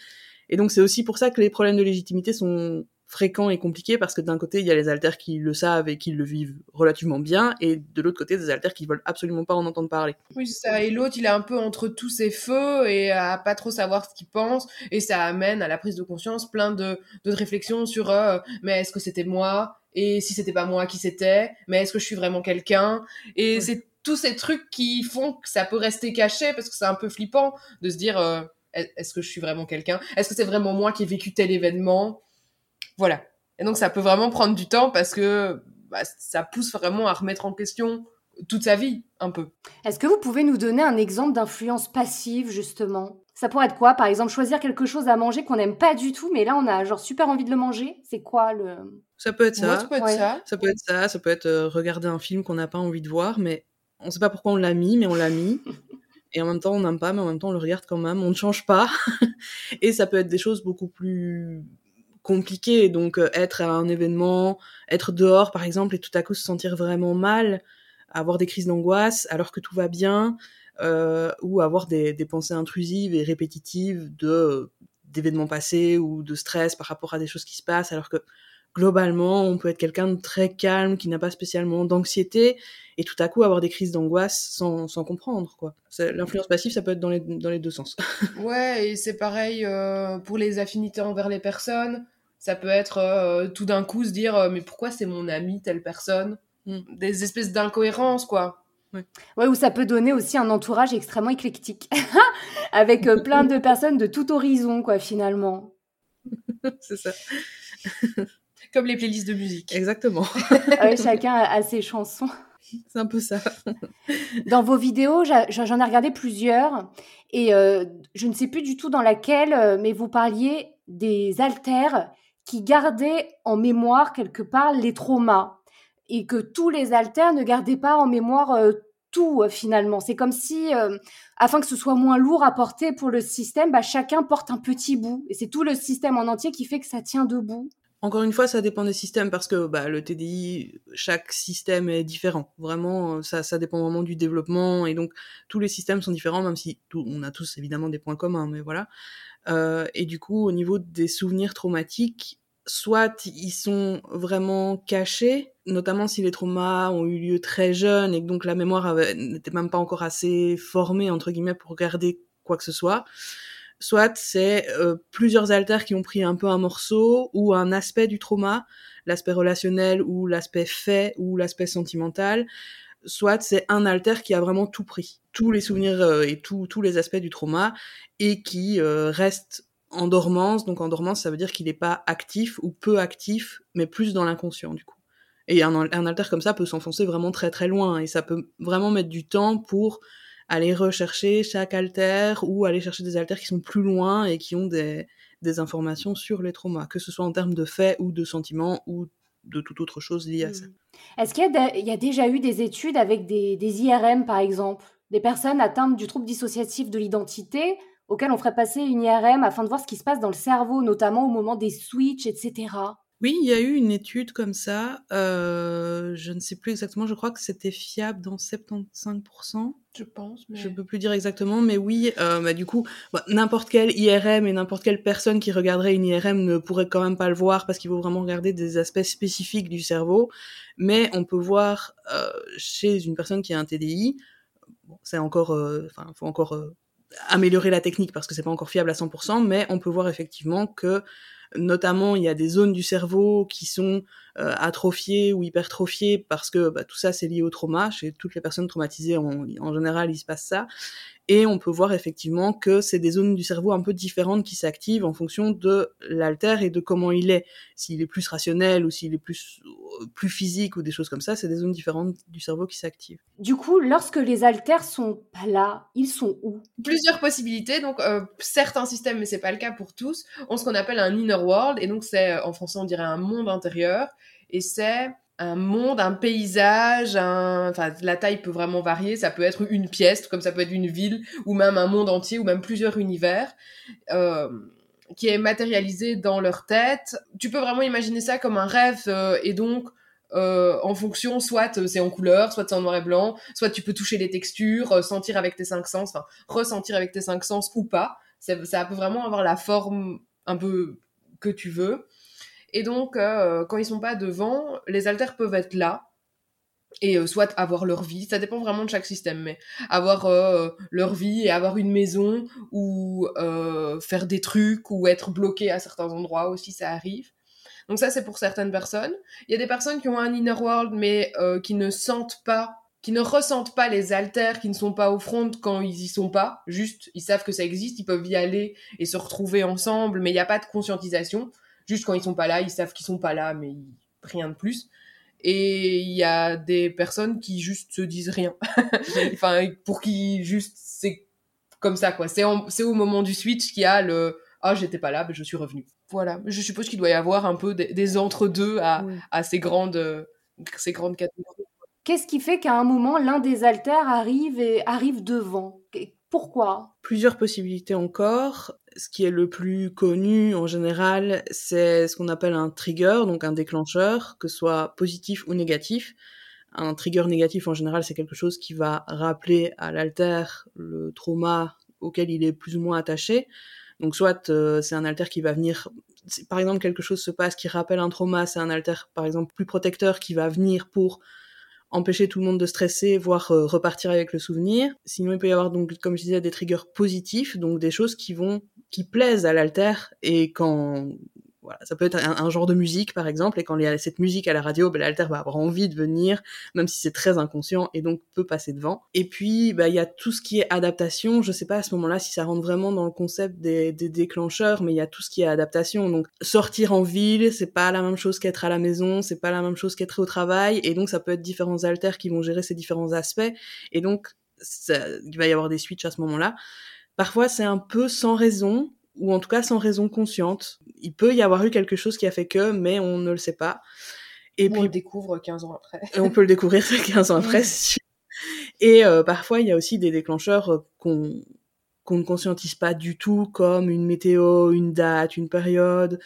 Et donc, c'est aussi pour ça que les problèmes de légitimité sont fréquent et compliqué parce que d'un côté il y a les alters qui le savent et qui le vivent relativement bien et de l'autre côté des alters qui veulent absolument pas en entendre parler. Oui ça. Et l'autre il est un peu entre tous ses feux et à pas trop savoir ce qu'il pense et ça amène à la prise de conscience plein de, de réflexions sur euh, mais est-ce que c'était moi? Et si c'était pas moi qui c'était? Mais est-ce que je suis vraiment quelqu'un? Et c'est tous ces trucs qui font que ça peut rester caché parce que c'est un peu flippant de se dire euh, est-ce que je suis vraiment quelqu'un? Est-ce que c'est vraiment moi qui ai vécu tel événement? Voilà. Et donc ça peut vraiment prendre du temps parce que bah, ça pousse vraiment à remettre en question toute sa vie, un peu. Est-ce que vous pouvez nous donner un exemple d'influence passive, justement? Ça pourrait être quoi? Par exemple, choisir quelque chose à manger qu'on n'aime pas du tout, mais là, on a genre super envie de le manger? C'est quoi le... Ça peut être ça. ça peut être ça. Ça peut être ça. Ça peut être euh, regarder un film qu'on n'a pas envie de voir, mais on ne sait pas pourquoi on l'a mis, mais on l'a mis. Et en même temps, on n'aime pas, mais en même temps, on le regarde quand même. On ne change pas. et ça peut être des choses beaucoup plus compliquées. Donc, euh, être à un événement, être dehors, par exemple, et tout à coup se sentir vraiment mal, avoir des crises d'angoisse alors que tout va bien, euh, ou avoir des, des, pensées intrusives et répétitives de d'événements passés ou de stress par rapport à des choses qui se passent, alors que globalement, on peut être quelqu'un de très calme, qui n'a pas spécialement d'anxiété, et tout à coup avoir des crises d'angoisse sans, sans comprendre, quoi. L'influence passive, ça peut être dans les, dans les deux sens. ouais, et c'est pareil euh, pour les affinités envers les personnes. Ça peut être euh, tout d'un coup se dire, euh, mais pourquoi c'est mon ami, telle personne? Mm. Des espèces d'incohérences, quoi. Ouais. ouais, ou ça peut donner aussi un entourage extrêmement éclectique, avec plein de personnes de tout horizon, quoi, finalement. c'est ça. Comme les playlists de musique. Exactement. ouais, chacun a ses chansons. C'est un peu ça. dans vos vidéos, j'en ai regardé plusieurs et euh, je ne sais plus du tout dans laquelle, euh, mais vous parliez des altères qui gardaient en mémoire quelque part les traumas et que tous les altères ne gardaient pas en mémoire euh, tout finalement. C'est comme si, afin que ce soit moins lourd à porter pour le système, bah, chacun porte un petit bout et c'est tout le système en entier qui fait que ça tient debout. Encore une fois, ça dépend des systèmes parce que bah, le TDI, chaque système est différent. Vraiment, euh, ça, ça dépend vraiment du développement et donc tous les systèmes sont différents, même si on a tous évidemment des points communs, mais voilà. Euh, et du coup, au niveau des souvenirs traumatiques, soit ils sont vraiment cachés, notamment si les traumas ont eu lieu très jeunes et que donc la mémoire n'était même pas encore assez formée entre guillemets pour garder quoi que ce soit soit c'est euh, plusieurs alters qui ont pris un peu un morceau ou un aspect du trauma, l'aspect relationnel ou l'aspect fait ou l'aspect sentimental, soit c'est un alter qui a vraiment tout pris, tous les souvenirs euh, et tous les aspects du trauma et qui euh, reste en dormance. Donc en dormance, ça veut dire qu'il n'est pas actif ou peu actif, mais plus dans l'inconscient du coup. Et un, un alter comme ça peut s'enfoncer vraiment très très loin et ça peut vraiment mettre du temps pour aller rechercher chaque alter ou aller chercher des alters qui sont plus loin et qui ont des, des informations sur les traumas, que ce soit en termes de faits ou de sentiments ou de toute autre chose liée à ça. Mmh. Est-ce qu'il y, y, a déjà eu des études avec des, des, IRM, par exemple? Des personnes atteintes du trouble dissociatif de l'identité auxquelles on ferait passer une IRM afin de voir ce qui se passe dans le cerveau, notamment au moment des switches, etc. Oui, il y a eu une étude comme ça. Euh, je ne sais plus exactement. Je crois que c'était fiable dans 75%. Je pense. Mais... Je peux plus dire exactement, mais oui. Euh, bah, du coup, bah, n'importe quel IRM et n'importe quelle personne qui regarderait une IRM ne pourrait quand même pas le voir parce qu'il faut vraiment regarder des aspects spécifiques du cerveau. Mais on peut voir euh, chez une personne qui a un TDI. Bon, c'est encore, euh, enfin, faut encore euh, améliorer la technique parce que c'est pas encore fiable à 100%, mais on peut voir effectivement que Notamment, il y a des zones du cerveau qui sont euh, atrophiées ou hypertrophiées parce que bah, tout ça c'est lié au trauma. Chez toutes les personnes traumatisées, en, en général, il se passe ça. Et on peut voir effectivement que c'est des zones du cerveau un peu différentes qui s'activent en fonction de l'alter et de comment il est. S'il est plus rationnel ou s'il est plus, euh, plus physique ou des choses comme ça, c'est des zones différentes du cerveau qui s'activent. Du coup, lorsque les alters sont pas là, ils sont où? Plusieurs possibilités. Donc, euh, certains systèmes, mais c'est pas le cas pour tous, ont ce qu'on appelle un inner world. Et donc, c'est, en français, on dirait un monde intérieur. Et c'est un monde, un paysage, enfin la taille peut vraiment varier, ça peut être une pièce, comme ça peut être une ville, ou même un monde entier, ou même plusieurs univers, euh, qui est matérialisé dans leur tête. Tu peux vraiment imaginer ça comme un rêve, euh, et donc euh, en fonction, soit c'est en couleur, soit c'est en noir et blanc, soit tu peux toucher les textures, sentir avec tes cinq sens, enfin ressentir avec tes cinq sens ou pas. Ça peut vraiment avoir la forme un peu que tu veux. Et donc, euh, quand ils sont pas devant, les alters peuvent être là et euh, soit avoir leur vie, ça dépend vraiment de chaque système, mais avoir euh, leur vie et avoir une maison ou faire des trucs ou être bloqué à certains endroits aussi, ça arrive. Donc ça, c'est pour certaines personnes. Il y a des personnes qui ont un inner world, mais qui ne sentent pas qui ne ressentent pas les alters, qui ne sont pas au front quand ils y sont pas. Juste, ils savent que ça existe, ils peuvent y aller et se retrouver ensemble, mais il n'y a pas de conscientisation. Juste quand ils sont pas là, ils savent qu'ils sont pas là, mais rien de plus. Et il y a des personnes qui juste se disent rien. enfin, pour qui juste c'est comme ça quoi. C'est au moment du switch qu'il y a le ah j'étais pas là, mais je suis revenu. Voilà. Je suppose qu'il doit y avoir un peu des, entre-deux à, à ces grandes ces grandes catégories. Qu'est-ce qui fait qu'à un moment l'un des alters arrive et arrive devant? Pourquoi? Plusieurs possibilités encore. Ce qui est le plus connu en général, c'est ce qu'on appelle un trigger, donc un déclencheur, que ce soit positif ou négatif. Un trigger négatif en général, c'est quelque chose qui va rappeler à l'alter le trauma auquel il est plus ou moins attaché. Donc soit euh, c'est un alter qui va venir, par exemple quelque chose se passe qui rappelle un trauma, c'est un alter par exemple plus protecteur qui va venir pour empêcher tout le monde de stresser, voire euh, repartir avec le souvenir. Sinon, il peut y avoir donc, comme je disais, des triggers positifs, donc des choses qui vont, qui plaisent à l'alter et quand voilà, ça peut être un, genre de musique par exemple, et quand il y a cette musique à la radio, ben, l'alter va avoir envie de venir, même si c'est très inconscient, et donc peut passer devant. Et puis, ben, il y a tout ce qui est adaptation. Je sais pas à ce moment-là si ça rentre vraiment dans le concept des, des déclencheurs, mais il y a tout ce qui est adaptation. Donc, sortir en ville, c'est pas la même chose qu'être à la maison, c'est pas la même chose qu'être au travail, et donc ça peut être différents alters qui vont gérer ces différents aspects, et donc ça, il va y avoir des switches à ce moment-là. Parfois, c'est un peu sans raison, ou en tout cas sans raison consciente. Il peut y avoir eu quelque chose qui a fait que, mais on ne le sait pas. Et puis, on le découvre 15 ans après. et on peut le découvrir 15 ans après, Et euh, parfois, il y a aussi des déclencheurs euh, qu'on qu'on ne conscientise pas du tout, comme une météo, une date, une période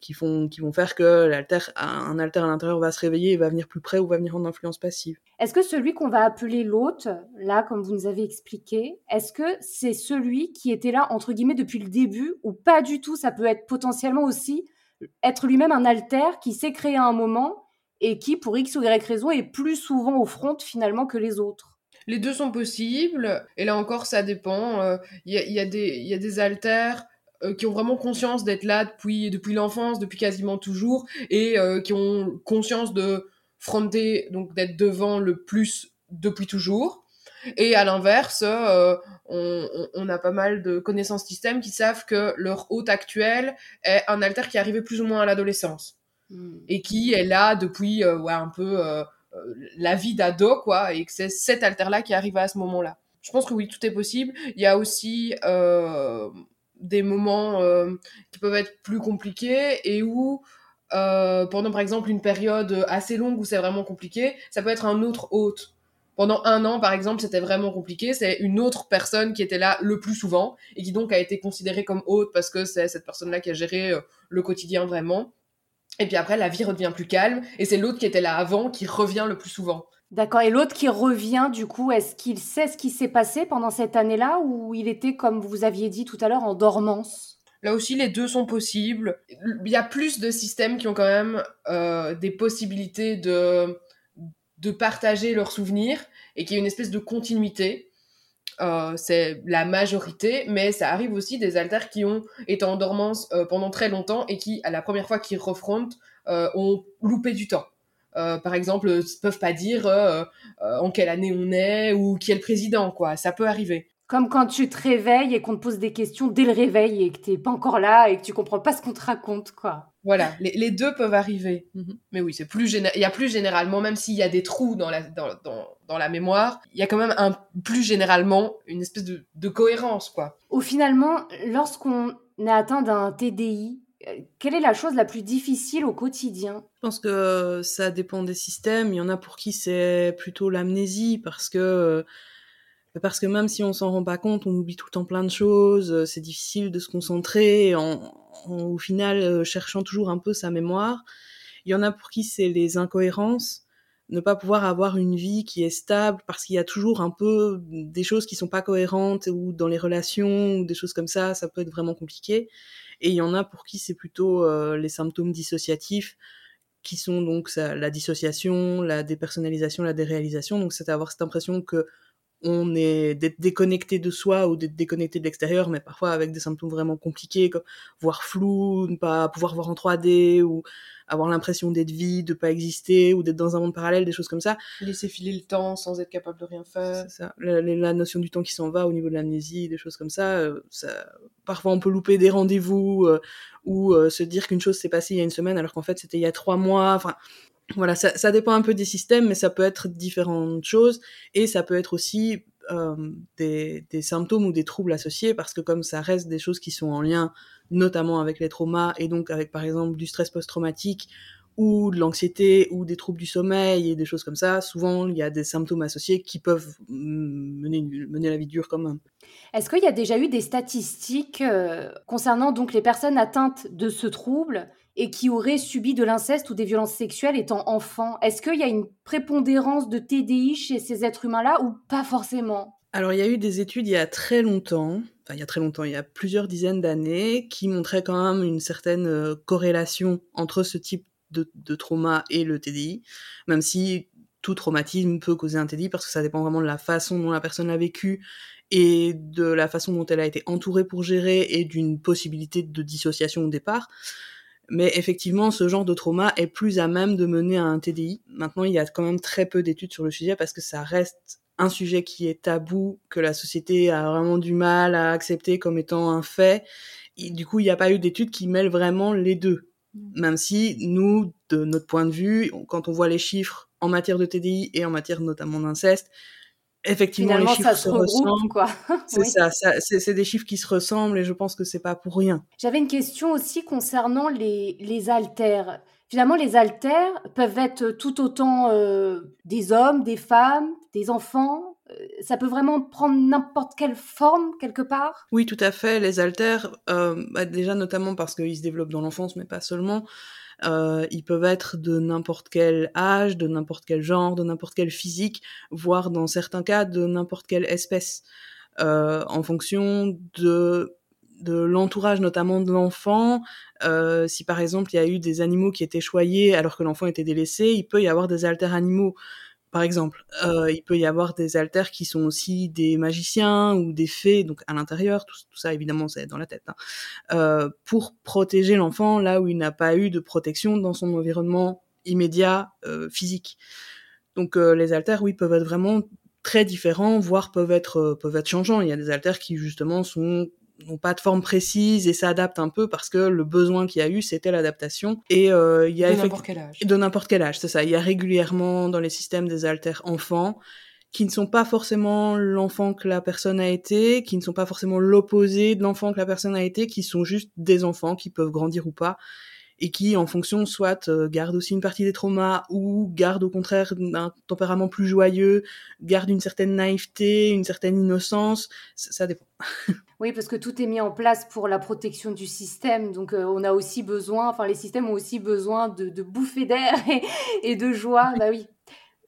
qui font qui vont faire que l'alter un alter à l'intérieur va se réveiller et va venir plus près ou va venir en influence passive. Est-ce que celui qu'on va appeler l'hôte, là comme vous nous avez expliqué, est-ce que c'est celui qui était là entre guillemets depuis le début ou pas du tout? Ça peut être potentiellement aussi être lui-même un alter qui s'est créé à un moment et qui pour x ou y raison est plus souvent au front finalement que les autres. Les deux sont possibles, et là encore, ça dépend. Euh, il y, a, y, a y, a, des alters euh, qui ont vraiment conscience d'être là depuis, depuis l'enfance, depuis quasiment toujours, et euh, qui ont conscience de fronter, donc d'être devant le plus depuis toujours. Et à l'inverse, euh, on, on, a pas mal de connaissances système qui savent que leur hôte actuel est un alter qui est arrivé plus ou moins à l'adolescence. Hmm. Et qui est là depuis ouais, un peu la vie d'ado, quoi, et que c'est cet alter-là qui arrive à ce moment-là. Je pense que oui, tout est possible. Il y a aussi des moments euh, qui peuvent être plus compliqués et où euh, pendant par exemple une période assez longue où c'est vraiment compliqué, ça peut être un autre hôte. Pendant un an, par exemple, c'était vraiment compliqué. C'est une autre personne qui était là le plus souvent et qui donc a été considérée comme hôte parce que c'est cette personne-là qui a géré euh, le quotidien vraiment. Et puis après, la vie redevient plus calme et c'est l'autre qui était là avant qui revient le plus souvent. D'accord. Et l'autre qui revient, du coup, est-ce qu'il sait ce qui s'est passé pendant cette année-là ou il était, comme vous aviez dit tout à l'heure, en dormance? Là aussi, les deux sont possibles. Il y a plus de systèmes qui ont quand même euh, des possibilités de, de partager leurs souvenirs et qui a une espèce de continuité. Euh, c'est la majorité, mais ça arrive aussi des alters qui ont été en dormance euh, pendant très longtemps et qui, à la première fois qu'ils refrontent, ont loupé du temps. Euh, par exemple, ne peuvent pas dire euh, euh, en quelle année on est ou qui est le président, quoi. Ça peut arriver. Comme quand tu te réveilles et qu'on te pose des questions dès le réveil et que tu n'es pas encore là et que tu comprends pas ce qu'on te raconte, quoi. Voilà, les, deux peuvent arriver. Mhm. Mais oui, c'est plus il y a plus généralement, même s'il y a des trous dans la, dans, dans, la mémoire, il y a quand même un, plus généralement une espèce de, de cohérence, quoi. Ou finalement, lorsqu'on est atteint d'un TDI, quelle est la chose la plus difficile au quotidien? Je pense que ça dépend des systèmes. Il y en a pour qui c'est plutôt l'amnésie parce que parce que même si on s'en rend pas compte, on oublie tout le temps plein de choses. C'est difficile de se concentrer en, au final euh, cherchant toujours un peu sa mémoire. Il y en a pour qui c'est les incohérences ne pas pouvoir avoir une vie qui est stable parce qu'il y a toujours un peu des choses qui sont pas cohérentes ou dans les relations ou des choses comme ça, ça peut être vraiment compliqué. Et il y en a pour qui c'est plutôt euh, les symptômes dissociatifs, qui sont donc la dissociation, la dépersonnalisation, la déréalisation. Donc c'est avoir cette impression que on est d'être déconnecté de soi ou d'être déconnecté de l'extérieur, mais parfois avec des symptômes vraiment compliqués, comme voir flou, ne pas pouvoir voir en 3D ou avoir l'impression d'être vide, de pas exister ou d'être dans un monde parallèle, des choses comme ça. Laisser filer le temps sans être capable de rien faire. C'est ça. La, la, notion du temps qui s'en va au niveau de l'amnésie, des choses comme ça, euh, ça. Parfois, on peut louper des rendez-vous euh, ou euh, se dire qu'une chose s'est passée il y a une semaine alors qu'en fait c'était il y a trois mois. Enfin, voilà, ça, dépend un peu des systèmes, mais ça peut être différentes choses et ça peut être aussi euh, des, des, symptômes ou des troubles associés parce que comme ça reste des choses qui sont en lien notamment avec les traumas et donc avec par exemple du stress post-traumatique ou de l'anxiété ou des troubles du sommeil et des choses comme ça, souvent il y a des symptômes associés qui peuvent mener, mener la vie dure quand même. Est-ce qu'il y a déjà eu des statistiques euh, concernant donc les personnes atteintes de ce trouble et qui auraient subi de l'inceste ou des violences sexuelles étant enfants. Est-ce qu'il y a une prépondérance de TDI chez ces êtres humains-là ou pas forcément? Alors, il y a eu des études il y a très longtemps, enfin, il y a très longtemps, il y a plusieurs dizaines d'années, qui montraient quand même une certaine euh, corrélation entre ce type de, de, trauma et le TDI, même si tout traumatisme peut causer un TDI parce que ça dépend vraiment de la façon dont la personne l'a vécu et de la façon dont elle a été entourée pour gérer et d'une possibilité de dissociation au départ. Mais effectivement, ce genre de trauma est plus à même de mener à un TDI. Maintenant, il y a quand même très peu d'études sur le sujet parce que ça reste un sujet qui est tabou, que la société a vraiment du mal à accepter comme étant un fait. Et du coup, il n'y a pas eu d'études qui mêlent vraiment les deux. Mmh. Même si nous, de notre point de vue, quand on voit les chiffres en matière de TDI et en matière notamment d'inceste, effectivement, les chiffres se, ressemblent. quoi. C'est ça, c'est des chiffres qui se ressemblent et je pense que c'est pas pour rien. J'avais une question aussi concernant les, les haltères. Finalement, les haltères peuvent être tout autant euh, des hommes, des femmes, des enfants. Euh, ça peut vraiment prendre n'importe quelle forme quelque part? Oui, tout à fait. Les haltères, euh, bah déjà notamment parce qu'ils se développent dans l'enfance, mais pas seulement. Euh, ils peuvent être de n'importe quel âge, de n'importe quel genre, de n'importe quel physique, voire dans certains cas de n'importe quelle espèce, euh, en fonction de l'entourage notamment de l'enfant. Euh, si par exemple il y a eu des animaux qui étaient choyés alors que l'enfant était délaissé, il peut y avoir des alters animaux par exemple. Euh, il peut y avoir des alters qui sont aussi des magiciens ou des fées, donc à l'intérieur, tout, ça évidemment c'est dans la tête, hein. euh, pour protéger l'enfant là où il n'a pas eu de protection dans son environnement immédiat euh, physique. Donc euh, les alters, oui, peuvent être vraiment très différents, voire peuvent être euh, peuvent être changeants. Il y a des alters qui justement sont n'ont pas de forme précise et s'adaptent un peu parce que le besoin qu'il y a eu, c'était l'adaptation. Et euh, il y a de n'importe quel âge. De n'importe quel âge, c'est ça. Il y a régulièrement dans les systèmes des alters enfants qui ne sont pas forcément l'enfant que la personne a été, qui ne sont pas forcément l'opposé de l'enfant que la personne a été, qui sont juste des enfants qui peuvent grandir ou pas et qui, en fonction, soit euh, garde aussi une partie des traumas ou garde au contraire un tempérament plus joyeux, garde une certaine naïveté, une certaine innocence, ça, ça dépend. oui, parce que tout est mis en place pour la protection du système, donc euh, on a aussi besoin, enfin les systèmes ont aussi besoin de, de bouffer d'air et, et, de joie, bah oui.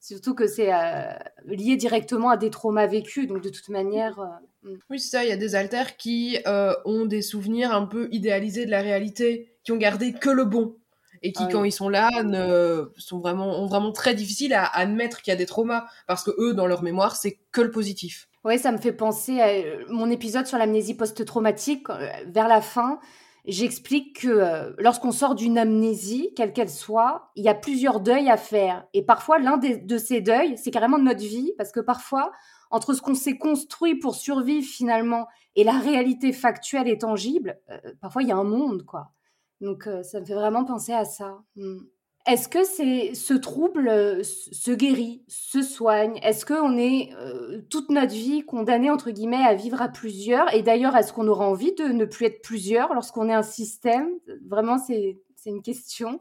Surtout que c'est euh, lié directement à des traumas vécus, donc de toute manière. Euh, mm. oui, c'est ça. Il y a des alters qui euh, ont des souvenirs un peu idéalisés de la réalité, qui ont gardé que le bon, et qui, ah quand ils sont là, ne, sont vraiment, ont vraiment très difficile à admettre qu'il y a des traumas, parce que eux, dans leur mémoire, c'est que le positif. Oui, ça me fait penser à mon épisode sur l'amnésie post-traumatique, vers la fin j'explique que euh, lorsqu'on sort d'une amnésie, quelle qu'elle soit, il y a plusieurs deuils à faire. Et parfois, l'un de ces deuils, c'est carrément de notre vie, parce que parfois, entre ce qu'on s'est construit pour survivre finalement et la réalité factuelle et tangible, euh, parfois il y a un monde, quoi. Donc euh, ça me fait vraiment penser à ça. Hmm. Est-ce que c'est ce trouble euh, se guérit, se soigne? Est-ce qu'on est, euh, toute notre vie condamné entre guillemets à vivre à plusieurs? Et d'ailleurs, est-ce qu'on aura envie de ne plus être plusieurs lorsqu'on est un système? Vraiment, c'est une question.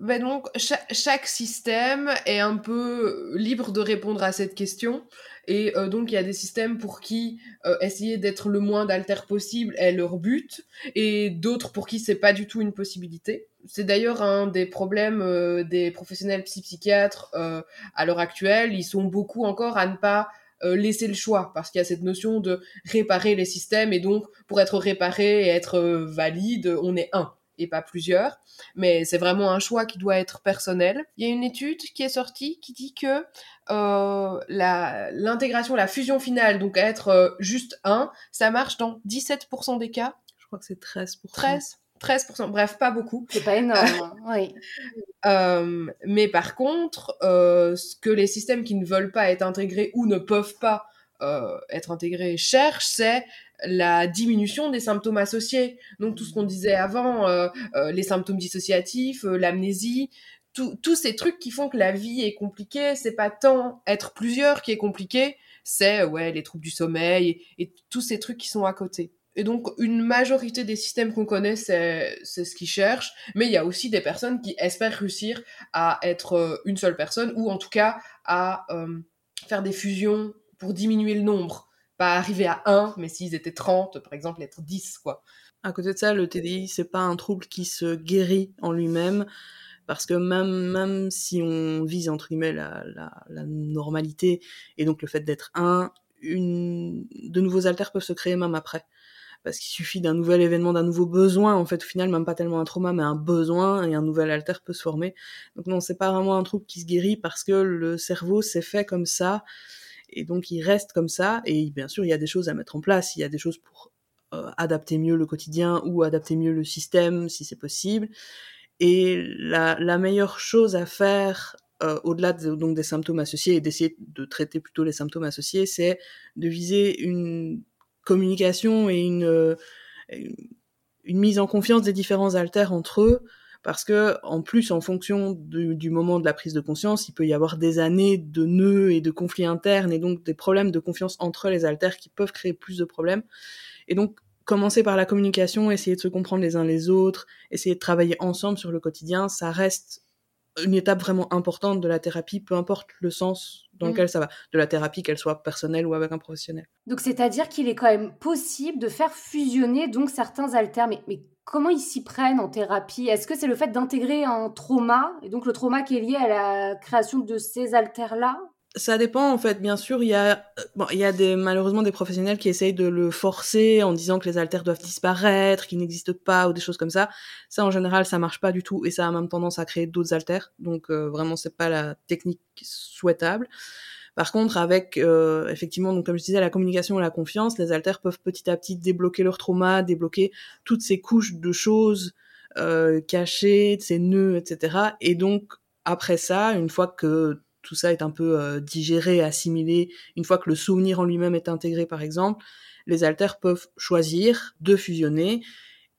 Euh, ben donc, chaque, système est un peu libre de répondre à cette question. Et euh, donc, il y a des systèmes pour qui euh, essayer d'être le moins d'alter possible est leur but, et d'autres pour qui c'est pas du tout une possibilité. C'est d'ailleurs un des problèmes euh, des professionnels psychiatres à l'heure actuelle. Ils sont beaucoup encore à ne pas laisser le choix parce qu'il y a cette notion de réparer les systèmes et donc pour être réparé et être valide, on est un et pas plusieurs. Mais c'est vraiment un choix qui doit être personnel. Il y a une étude qui est sortie qui dit que euh, l'intégration, la, fusion finale, donc être euh, juste un, ça marche dans 17% des cas. Je crois que c'est 13%. 13 13%, bref, pas beaucoup. C'est pas énorme, oui. Euh, mais par contre, euh, ce que les systèmes qui ne veulent pas être intégrés ou ne peuvent pas euh, être intégrés cherchent, c'est la diminution des symptômes associés. Donc tout ce qu'on disait avant, les symptômes dissociatifs, l'amnésie, tous ces trucs qui font que la vie est compliquée, c'est pas tant être plusieurs qui est compliqué, c'est ouais les troubles du sommeil et tous ces trucs qui sont à côté. Et donc, une majorité des systèmes qu'on connaît, c'est ce qu'ils cherchent. Mais il y a aussi des personnes qui espèrent réussir à être euh, une seule personne, ou en tout cas à euh, faire des fusions pour diminuer le nombre. Pas arriver à 1, mais s'ils étaient 30, par exemple, être 10, quoi. À côté de ça, le TDI, c'est pas un trouble qui se guérit en lui-même. Parce que même, même si on vise, entre guillemets, la, la, la normalité, et donc le fait d'être un, une, de nouveaux alters peuvent se créer même après parce qu'il suffit d'un nouvel événement, d'un nouveau besoin, en fait, au final, même pas tellement un trauma, mais un besoin, et un nouvel alter peut se former. Donc non, c'est pas vraiment un trouble qui se guérit parce que le cerveau s'est fait comme ça, et donc il reste comme ça, et bien sûr, il y a des choses à mettre en place, il y a des choses pour euh, adapter mieux le quotidien ou adapter mieux le système, si c'est possible. Et la, la meilleure chose à faire euh, au-delà donc des symptômes associés et d'essayer de traiter plutôt les symptômes associés, c'est de viser une communication et une, euh, une mise en confiance des différents alters entre eux, parce que en plus, en fonction du moment de la prise de conscience, il peut y avoir des années de nœuds et de conflits internes, et donc des problèmes de confiance entre les alters qui peuvent créer plus de problèmes. Et donc, commencer par la communication, essayer de se comprendre les uns les autres, essayer de travailler ensemble sur le quotidien, ça reste une étape vraiment importante de la thérapie, peu importe le sens dans mm. lequel ça va, de la thérapie, qu'elle soit personnelle ou avec un professionnel. Donc c'est-à-dire qu'il est quand même possible de faire fusionner donc certains alters, mais, mais comment ils s'y prennent en thérapie? Est-ce que c'est le fait d'intégrer un trauma, et donc le trauma qui est lié à la création de ces alters-là ça dépend en fait. Bien sûr, il y a bon, il y a des malheureusement des professionnels qui essayent de le forcer en disant que les haltères doivent disparaître, qu'ils n'existent pas ou des choses comme ça. Ça en général, ça marche pas du tout et ça a même tendance à créer d'autres haltères. Donc euh, vraiment, c'est pas la technique souhaitable. Par contre, avec euh, effectivement, donc comme je disais, la communication et la confiance, les haltères peuvent petit à petit débloquer leur trauma, débloquer toutes ces couches de choses euh, cachées, ces nœuds, etc. Et donc après ça, une fois que tout ça est un peu euh, digéré, assimilé, une fois que le souvenir en lui-même est intégré par exemple, les alters peuvent choisir de fusionner.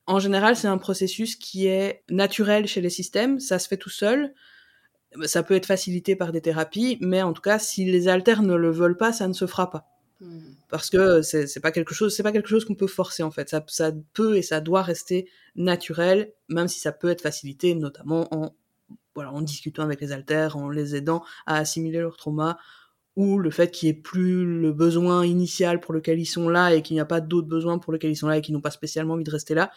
En général, c'est un processus qui est naturel chez les systèmes, ça se fait tout seul. Ça peut être facilité par des thérapies, mais en tout cas, si les alters ne le veulent pas, ça ne se fera pas. Hmm. Parce que c'est pas quelque chose, c'est pas quelque chose qu'on peut forcer en fait. Ça, ça peut et ça doit rester naturel, même si ça peut être facilité, notamment en voilà, en discutant avec les alters, en les aidant à assimiler leur trauma, ou le fait qu'il n'y ait plus le besoin initial pour lequel ils sont là et qu'il n'y a pas d'autres besoins pour lesquels ils sont là et qu'ils n'ont pas spécialement envie de rester là.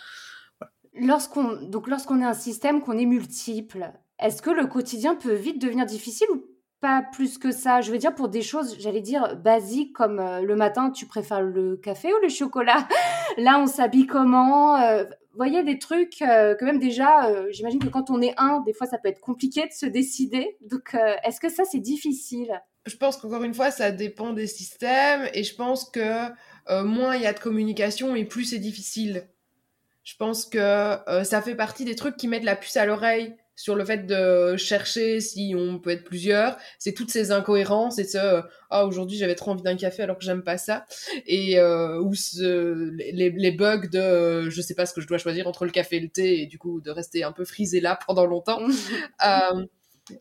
Lorsqu'on donc lorsqu'on est un système qu'on est multiple, est-ce que le quotidien peut vite devenir difficile ou pas plus que ça? Je veux dire pour des choses, j'allais dire basiques comme euh, le matin, tu préfères le café ou le chocolat? Là, on s'habille comment? Euh, voyez des trucs euh, que même déjà, euh, j'imagine que quand on est un, des fois ça peut être compliqué de se décider. Donc euh, est-ce que ça c'est difficile? Je pense qu'encore une fois ça dépend des systèmes et je pense que moins il y a de communication et plus c'est difficile. Je pense que ça fait partie des trucs qui mettent la puce à l'oreille sur le fait de chercher si on peut être plusieurs, c'est toutes ces incohérences et ce ah aujourd'hui j'avais trop envie d'un café alors que j'aime pas ça et euh, ou ce, les, les, bugs de euh, je sais pas ce que je dois choisir entre le café et le thé et du coup de rester un peu frisé là pendant longtemps. euh,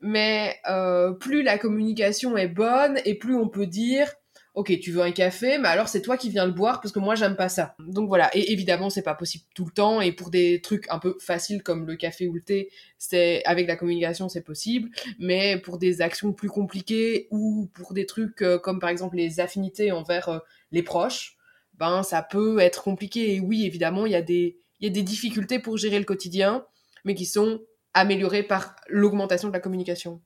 mais euh, plus la communication est bonne et plus on peut dire ok, tu veux un café, mais alors c'est toi qui viens le boire parce que moi j'aime pas ça. Donc voilà, et évidemment c'est pas possible tout le temps, et pour des trucs un peu faciles comme le café ou le thé, c'est avec la communication c'est possible, mais pour des actions plus compliquées ou pour des trucs euh, comme par exemple les affinités envers euh, les proches, ben ça peut être compliqué. Et oui, évidemment il y a des il y a des difficultés pour gérer le quotidien, mais qui sont améliorées par l'augmentation de la communication.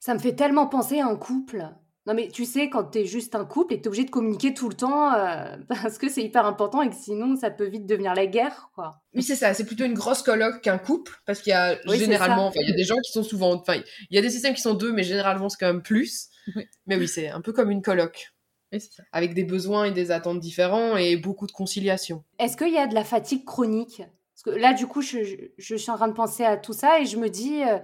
Ça me fait tellement penser à un couple Non, mais tu sais, quand tu es juste un couple et que tu es obligé de communiquer tout le temps, euh, parce que c'est hyper important et que sinon, ça peut vite devenir la guerre, quoi. Oui, c'est ça. C'est plutôt une grosse coloc qu'un couple, parce qu'il y a généralement, il y a des gens qui sont souvent, enfin, il y a des systèmes qui sont deux, mais généralement, c'est quand même plus. Mais oui, c'est un peu comme une coloc. Avec des besoins et des attentes différents et beaucoup de conciliation. Est-ce qu'il y a de la fatigue chronique? Parce que là, du coup, je, je, suis en train de penser à tout ça et je me dis, euh,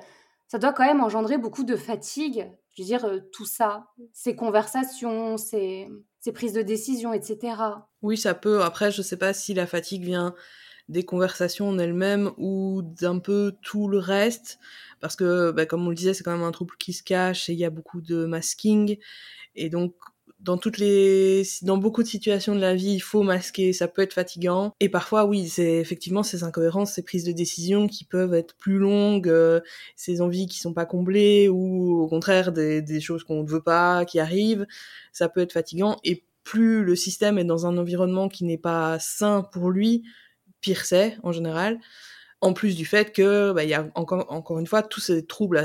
ça doit quand même engendrer beaucoup de fatigue je veux dire, euh, tout ça, ces conversations, ces, prises de décision, etc. Oui, ça peut. Après, je ne sais pas si la fatigue vient des conversations en elles-mêmes ou d'un peu tout le reste. Parce que, bah, comme on le disait, c'est quand même un trouble qui se cache et il y a beaucoup de masking. Et donc, dans toutes les, dans beaucoup de situations de la vie, il faut masquer, ça peut être fatigant. Et parfois, oui, c'est effectivement ces incohérences, ces prises de décision qui peuvent être plus longues, euh, ces envies qui sont pas comblées ou au contraire des, des choses qu'on ne veut pas qui arrivent. Ça peut être fatigant. Et plus le système est dans un environnement qui n'est pas sain pour lui, pire c'est en général en plus du fait que bah, y a encore, encore une fois tous ces troubles,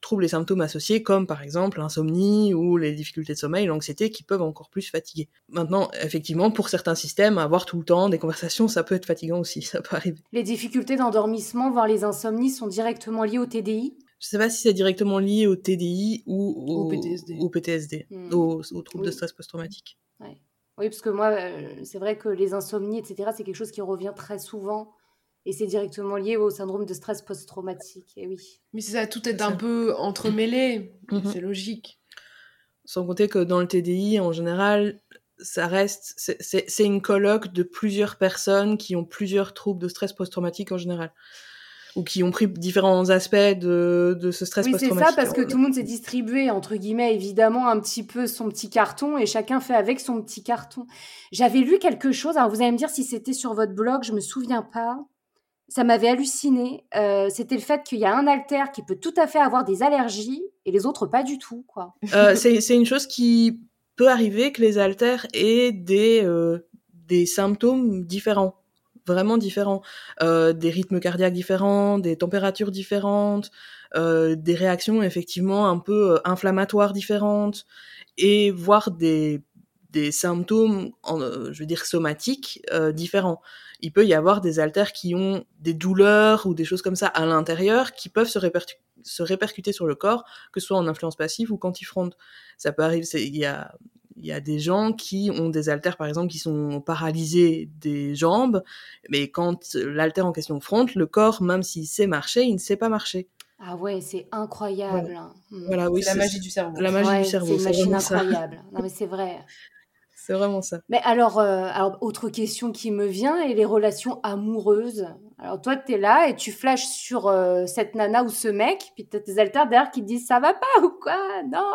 troubles et symptômes associés, comme par exemple l'insomnie ou les difficultés de sommeil, l'anxiété, qui peuvent encore plus fatiguer. Maintenant, effectivement, pour certains systèmes, avoir tout le temps des conversations, ça peut être fatigant aussi, ça peut arriver. Les difficultés d'endormissement, voire les insomnies, sont directement liées au TDI je sais pas si c'est directement lié au TDI ou au, PTSD, au, PTSD, hmm. au, trouble de stress post-traumatique. Oui, parce que moi, euh, c'est vrai que les insomnies, etc., c'est quelque chose qui revient très souvent et c'est directement lié au syndrome de stress post-traumatique. Et oui. Mais c'est ça, tout est un peu entremêlé. Mhm. C'est logique. Sans compter que dans le TDI, en général, ça reste, c'est une colloque de plusieurs personnes qui ont plusieurs troubles de stress post-traumatique en général ou qui ont pris différents aspects de, de ce stress oui, post-traumatique. Oui, c'est ça, parce que tout le monde s'est distribué, entre guillemets, évidemment, un petit peu son petit carton, et chacun fait avec son petit carton. J'avais lu quelque chose, alors vous allez me dire si c'était sur votre blog, je me souviens pas ça m'avait halluciné. Euh, c'était le fait qu'il y a un alter qui peut tout à fait avoir des allergies et les autres pas du tout. Euh, c'est une chose qui peut arriver que les haltères aient des, euh, des symptômes différents, vraiment différents, des rythmes cardiaques différents, des températures différentes, des réactions effectivement un peu inflammatoires différentes et voire des des symptômes, je veux dire somatiques différents il peut y avoir des haltères qui ont des douleurs ou des choses comme ça à l'intérieur qui peuvent se, se, répercuter sur le corps, que ce soit en influence passive ou quand ils frondent. Ça peut arriver, il y a, il y a des gens qui ont des haltères, par exemple, qui sont paralysés des jambes, mais quand l'haltère en question fronte, le corps, même s'il sait marcher, il ne sait pas marcher. Ah ouais, c'est incroyable. Voilà, hein. mm. oui, c'est la magie du cerveau. La magie du cerveau. C'est une machine incroyable. non mais c'est vrai. C'est vraiment ça. Mais alors, euh, alors, autre question qui me vient, et les relations amoureuses. Alors, toi, tu es là et tu flashes sur euh, cette nana ou ce mec, puis tu as tes alters derrière qui te disent ça va pas ou quoi? Non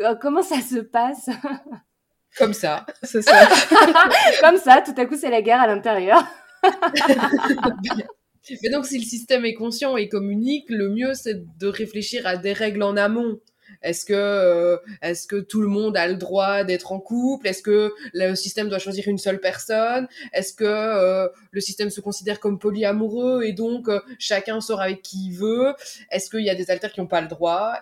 euh, Comment ça se passe? Comme ça, c'est ça. Comme ça, tout à coup, c'est la guerre à l'intérieur. Mais donc, si le système est conscient et communique, le mieux, c'est de réfléchir à des règles en amont. Est-ce que, euh, est-ce que tout le monde a le droit d'être en couple? Est-ce que le système doit choisir une seule personne? Est-ce que euh, le système se considère comme polyamoureux et donc euh, chacun sort avec qui il veut? Est-ce qu'il y a des alters qui n'ont pas le droit?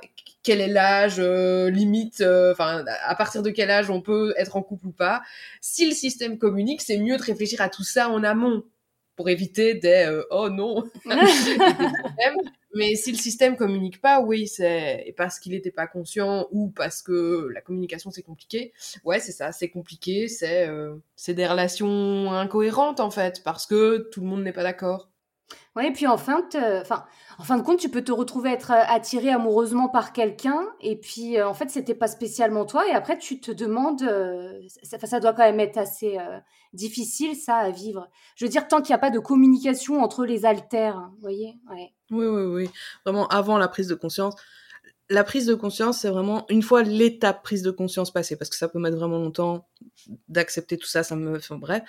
Quel est l'âge limite Enfin, à partir de quel âge on peut être en couple ou pas? Si le système communique, c'est mieux de réfléchir à tout ça en amont pour éviter des oh non Mais si le système communique pas, oui, c'est parce qu'il n'était pas conscient ou parce que la communication c'est compliqué. Ouais, c'est ça, c'est compliqué, c'est euh, c'est des relations incohérentes en fait parce que tout le monde n'est pas d'accord. Et puis en fin, de, enfin, en fin de compte, tu peux te retrouver être euh, attiré amoureusement par quelqu'un, et puis euh, en fait, c'était pas spécialement toi, et après, tu te demandes, ça, ça, doit quand même être assez difficile, ça, à vivre. Je veux dire, tant qu'il n'y a pas de communication entre les altères, vous voyez ouais. Oui, oui, oui. Vraiment, avant la prise de conscience. La prise de conscience, c'est vraiment une fois l'étape prise de conscience passée, parce que ça peut mettre vraiment longtemps d'accepter tout ça, ça me... Enfin, bref.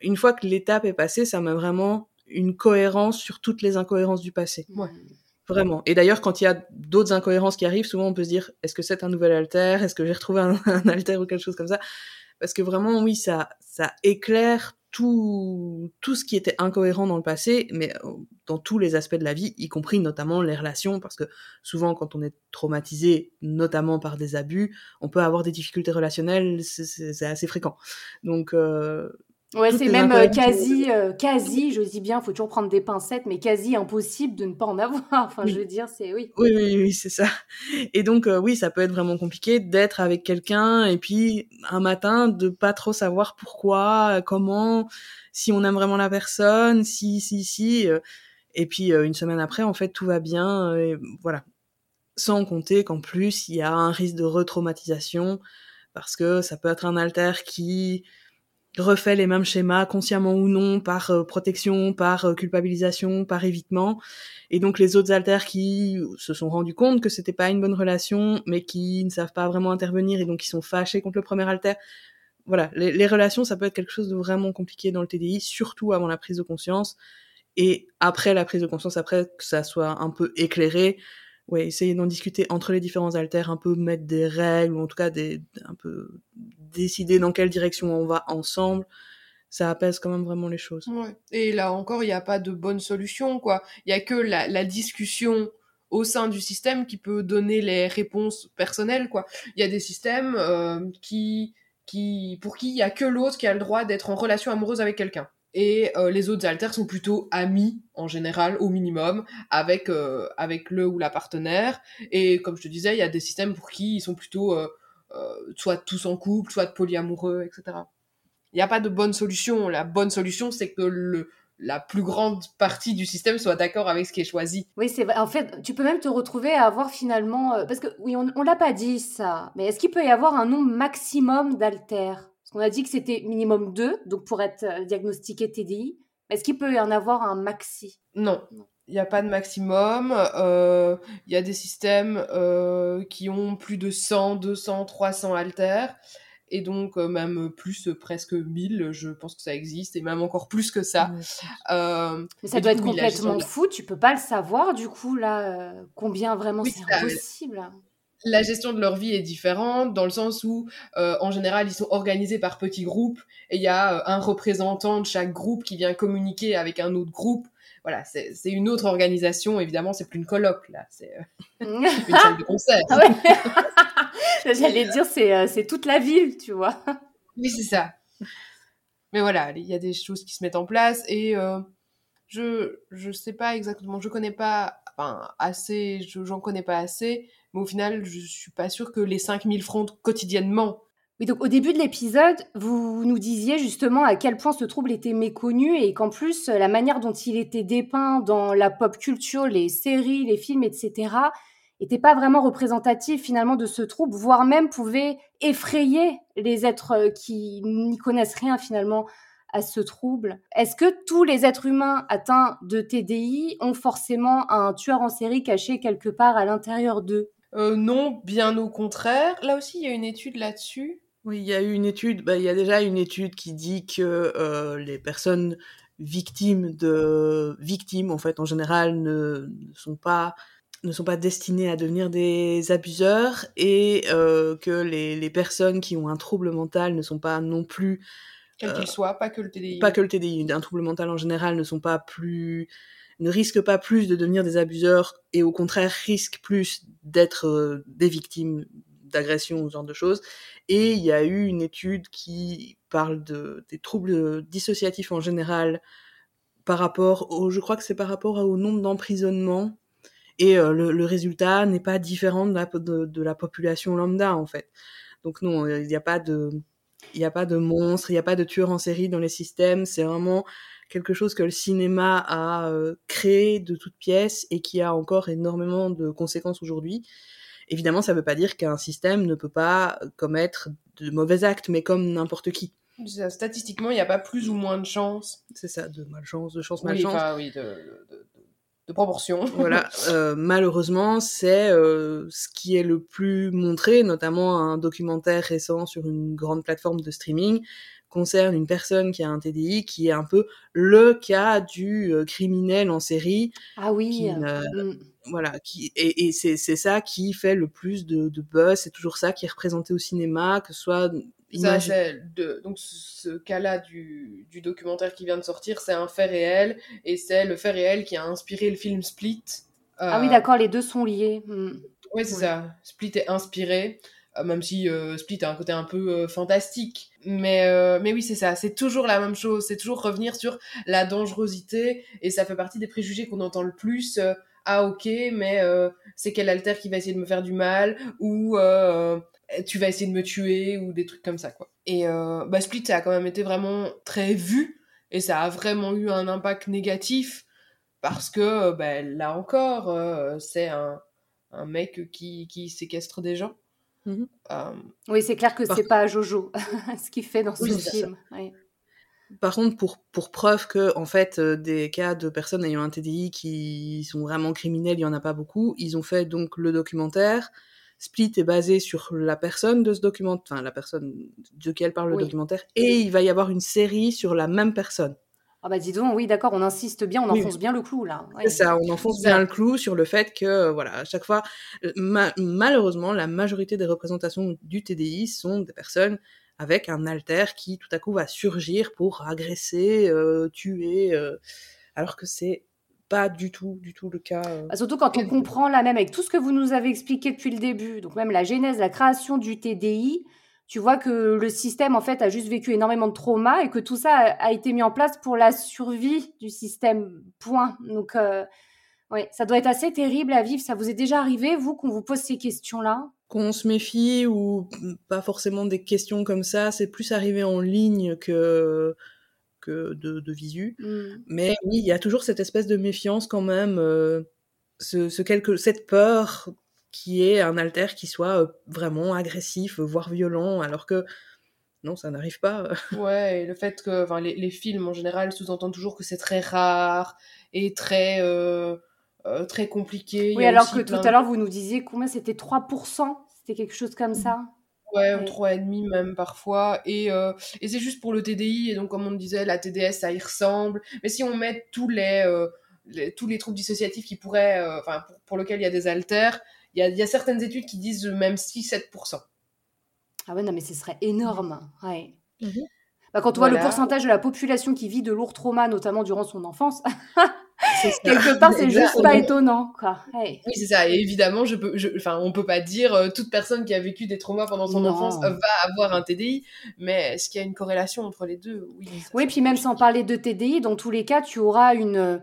Une fois que l'étape est passée, ça met vraiment une cohérence sur toutes les incohérences du passé. Ouais. Vraiment. Et d'ailleurs, quand il y a d'autres incohérences qui arrivent, souvent on peut se dire, est-ce que c'est un nouvel alter? Est-ce que j'ai retrouvé un, un alter ou quelque chose comme ça? Parce que vraiment, oui, ça, ça éclaire tout, tout ce qui était incohérent dans le passé, mais euh, dans tous les aspects de la vie, y compris notamment les relations, parce que souvent quand on est traumatisé, notamment par des abus, on peut avoir des difficultés relationnelles, c'est assez fréquent. Donc euh, Ouais, c'est même euh, quasi, euh, quasi, je dis bien, faut toujours prendre des pincettes, mais quasi impossible de ne pas en avoir. Enfin, je veux dire, c'est oui. Oui, oui, oui, c'est ça. Et donc, euh, oui, ça peut être vraiment compliqué d'être avec quelqu'un et puis un matin de pas trop savoir pourquoi, comment, si on aime vraiment la personne, si, si, si. et puis une semaine après, en fait, tout va bien. Et voilà. Sans compter qu'en plus, il y a un risque de retraumatisation parce que ça peut être un alter qui refait les mêmes schémas, consciemment ou non, par euh, protection, par euh, culpabilisation, par évitement. Et donc les autres alters qui se sont rendus compte que c'était pas une bonne relation, mais qui ne savent pas vraiment intervenir et donc qui sont fâchés contre le premier alter. Voilà, les, les, relations, ça peut être quelque chose de vraiment compliqué dans le TDI, surtout avant la prise de conscience. Et après la prise de conscience, après que ça soit un peu éclairé, ouais, essayer d'en discuter entre les différents alters, un peu mettre des règles, ou en tout cas des, un peu décider dans quelle direction on va ensemble, ça apaise quand même vraiment les choses. Ouais. Et là encore, il n'y a pas de bonne solution, quoi. Il y a que la, la, discussion au sein du système qui peut donner les réponses personnelles, quoi. Il y a des systèmes euh, qui, qui, pour qui il y a que l'autre qui a le droit d'être en relation amoureuse avec quelqu'un et euh, les autres alters sont plutôt amis en général au minimum avec euh, avec le ou la partenaire et comme je te disais il y a des systèmes pour qui ils sont plutôt euh, soit tous en couple soit polyamoureux etc il n'y a pas de bonne solution la bonne solution c'est que la plus grande partie du système soit d'accord avec ce qui est choisi. Oui, c'est vrai. En fait, tu peux même te retrouver à avoir finalement... Parce que, oui, on ne l'a pas dit ça, mais est-ce qu'il peut y avoir un nombre maximum d'alters on a dit que c'était minimum 2, donc pour être euh, diagnostiqué TDI. Est-ce qu'il peut y en avoir un maxi? Non. Il n'y a pas de maximum. Euh, il y a des systèmes euh, qui ont plus de 100, 200, 300 haltères. Et donc, même plus, presque 1000, je pense que ça existe, et même encore plus que ça. Mais ça doit être complètement fou, tu peux pas le savoir, du coup, là, combien vraiment c'est impossible la gestion de leur vie est différente dans le sens où, euh, en général, ils sont organisés par petits groupes et il y a euh, un représentant de chaque groupe qui vient communiquer avec un autre groupe. Voilà, c'est une autre organisation. Évidemment, c'est plus une colloque là, c'est euh, une salle de concert. Ah J'allais dire, c'est toute la ville, tu vois. Oui, c'est ça. Mais voilà, il y a des choses qui se mettent en place et je je sais pas exactement, je connais pas, enfin assez, j'en connais pas assez mais au final, je suis pas sûre que les 5000 francs quotidiennement. Oui, donc au début de l'épisode, vous nous disiez justement à quel point ce trouble était méconnu et qu'en plus, la manière dont il était dépeint dans la pop culture, les séries, les films, etc., n'était pas vraiment représentatif finalement de ce trouble, voire même pouvait effrayer les êtres qui n'y connaissent rien finalement à ce trouble. Est-ce que tous les êtres humains atteints de TDI ont forcément un tueur en série caché quelque part à l'intérieur d'eux? Euh, non, bien au contraire. Là aussi, il y a une étude là-dessus. Oui, il y a eu une étude. Bah, il y a déjà une étude qui dit que euh, les personnes victimes de victimes, en fait, en général, ne, sont pas ne sont pas destinées à devenir des abuseurs et euh, que les, les, personnes qui ont un trouble mental ne sont pas non plus quel qu'il soit, pas que le TDI. Pas que le TDI, un trouble mental en général ne sont pas plus ne risquent pas plus de devenir des abuseurs et au contraire risquent plus d'être euh, des victimes d'agressions ou ce genre de choses. Et il y a eu une étude qui parle de, des troubles dissociatifs en général par rapport au, je crois que c'est par rapport au nombre d'emprisonnements et euh, le, résultat n'est pas différent de la, de la population lambda en fait. Donc non, il n'y a pas de, il n'y a pas de monstres, il n'y a pas de tueurs en série dans les systèmes. C'est vraiment quelque chose que le cinéma a euh, créé de toutes pièces et qui a encore énormément de conséquences aujourd'hui. Évidemment, ça ne veut pas dire qu'un système ne peut pas commettre de mauvais actes, mais comme n'importe qui. statistiquement, il n'y a pas plus ou moins de chance. C'est ça, de malchance, de chance, malchance. Oui, oui, de, de, de, proportion. voilà, euh, malheureusement, c'est euh, ce qui est le plus montré, notamment un documentaire récent sur une grande plateforme de streaming concerne une personne qui a un TDI, qui est un peu le cas du euh, criminel en série. Ah oui. Mm. Voilà, qui, et, et c'est ça qui fait le plus de, de buzz, c'est toujours ça qui est représenté au cinéma, que ce soit Ça, de, donc ce cas-là du, du, documentaire qui vient de sortir, c'est un fait réel et c'est le fait réel qui a inspiré le film Split. ah oui, d'accord, les deux sont liés. Hmm. Oui, c'est ça. Split est inspiré, euh, même si euh, Split a un côté un peu euh, fantastique. Mais, mais oui, c'est ça. C'est toujours la même chose. C'est toujours revenir sur la dangerosité et ça fait partie des préjugés qu'on entend le plus ah ok mais c'est quel alter qui va essayer de me faire du mal ou tu vas essayer de me tuer ou des trucs comme ça quoi. Et euh, bah, Split ça a quand même été vraiment très vu et ça a vraiment eu un impact négatif parce que bah, là encore euh, c'est un, un, mec qui, qui séquestre des gens. Mmh euh, oui c'est clair que c'est pas Jojo ce qu'il fait dans ce film. Par contre, pour, pour preuve que, en fait, des cas de personnes ayant un TDI qui sont vraiment criminels, il y en a pas beaucoup, ils ont fait donc le documentaire, Split est basé sur la personne de ce documentaire, enfin la personne de qui elle parle le documentaire, et il va y avoir une série sur la même personne. Ah bah dis donc, oui d'accord, on insiste bien, on enfonce bien le clou là. C'est ça, on enfonce bien le clou sur le fait que, voilà, à chaque fois, euh, malheureusement, la majorité des représentations du TDI sont des personnes avec un alter qui tout à coup va surgir pour agresser, euh, tuer, euh, alors que c'est pas du tout, du tout le cas. Euh. Bah, surtout quand on comprend là même avec tout ce que vous nous avez expliqué depuis le début, donc même la genèse, la création du TDI, tu vois que le système en fait a juste vécu énormément de traumas et que tout ça a, été mis en place pour la survie du système. Point. Donc euh, ouais, ça doit être assez terrible à vivre. Ça vous est déjà arrivé vous qu'on vous pose ces questions-là? Qu'on se méfie ou pas forcément des questions comme ça, c'est plus arrivé en ligne que de, visu. Mm. Mais oui, il y a toujours cette espèce de méfiance quand même, euh, ce, quelque, cette peur qui est un alter qui soit vraiment agressif, voire violent, alors que non, ça n'arrive pas. ouais, et le fait que les, les, films en général sous-entendent toujours que c'est très rare et très, euh, très compliqué. Oui, alors que tout à l'heure vous nous disiez combien c'était 3%, c'était quelque chose comme ça? Ouais, ou trois et demi même parfois. Et, euh, et c'est juste pour le TDI. Et donc, comme on disait, la TDS, ça y ressemble. Mais si on met tous les, euh, tous les troubles dissociatifs qui pourraient, euh, enfin, pour, lesquels il y a des alters, il y a, y a, certaines études qui disent même 6-7%. Ah ouais, non, mais ce serait énorme. Ouais. Mmh bah, quand on voit le pourcentage de la population qui vit de lourds traumas, notamment durant son enfance, quelque part, c'est juste pas étonnant, quoi. Oui, c'est ça. Et évidemment, je peux, enfin, on peut pas dire euh, toute personne qui a vécu des traumas pendant son enfance va avoir un TDI, mais est-ce qu'il y a une corrélation entre les deux? Oui. Oui, puis même sans parler de TDI, dans tous les cas, tu auras une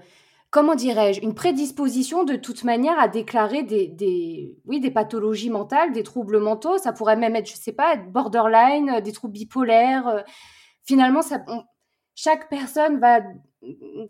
comment dirais-je, une prédisposition de toute manière à déclarer des, des, oui, des pathologies mentales, des troubles mentaux. Ça pourrait même être, je sais pas, borderline, des troubles bipolaires. Euh, finalement, ça, chaque personne va,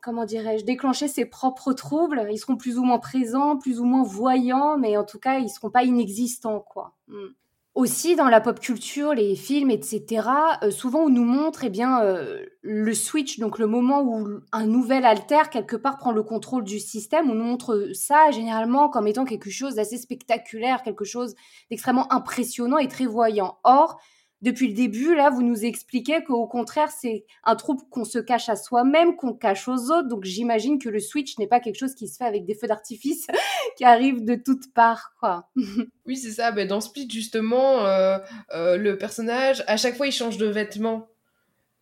comment dirais-je, déclencher ses propres troubles. Ils seront plus ou moins présents, plus ou moins voyants, mais en tout cas, ils seront pas inexistants, quoi. Hmm. Aussi, dans la pop culture, les films, etc., euh, souvent on nous montre eh bien, euh, le switch, donc le moment où un nouvel alter, quelque part, prend le contrôle du système. On nous montre ça généralement comme étant quelque chose d'assez spectaculaire, quelque chose d'extrêmement impressionnant et très voyant. Or, depuis le début, là, vous nous expliquez qu'au contraire, c'est un trouble qu'on se cache à soi-même, qu'on cache aux autres. Donc, j'imagine que le switch n'est pas quelque chose qui se fait avec des feux d'artifice qui arrivent de toutes parts, quoi. oui, c'est ça. Ben, dans Split, justement, euh, euh, le personnage, à chaque fois, il change de vêtements.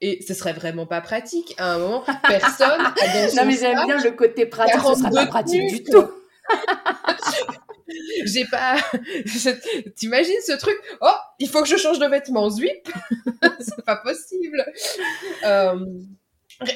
Et ce serait vraiment pas pratique. À un moment, personne Non, mais j'aime bien le côté pratique. Ce serait pas pratique du tout. J'ai pas. T'imagines ce truc? Oh, il faut que je change de vêtements. Zwip C'est pas possible. Euh,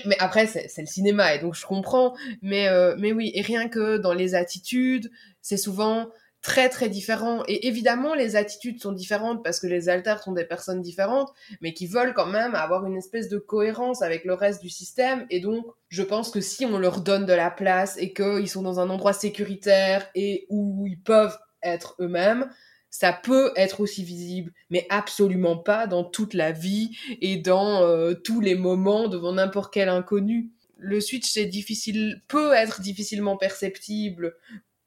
mais après, c'est le cinéma et donc je comprends. Mais, euh, mais oui, et rien que dans les attitudes, c'est souvent très très différents. Et évidemment, les attitudes sont différentes parce que les alters sont des personnes différentes, mais qui veulent quand même avoir une espèce de cohérence avec le reste du système. Et donc, je pense que si on leur donne de la place et qu'ils sont dans un endroit sécuritaire et où ils peuvent être eux-mêmes, ça peut être aussi visible, mais absolument pas dans toute la vie et dans euh, tous les moments devant n'importe quel inconnu. Le switch c'est difficile, peut être difficilement perceptible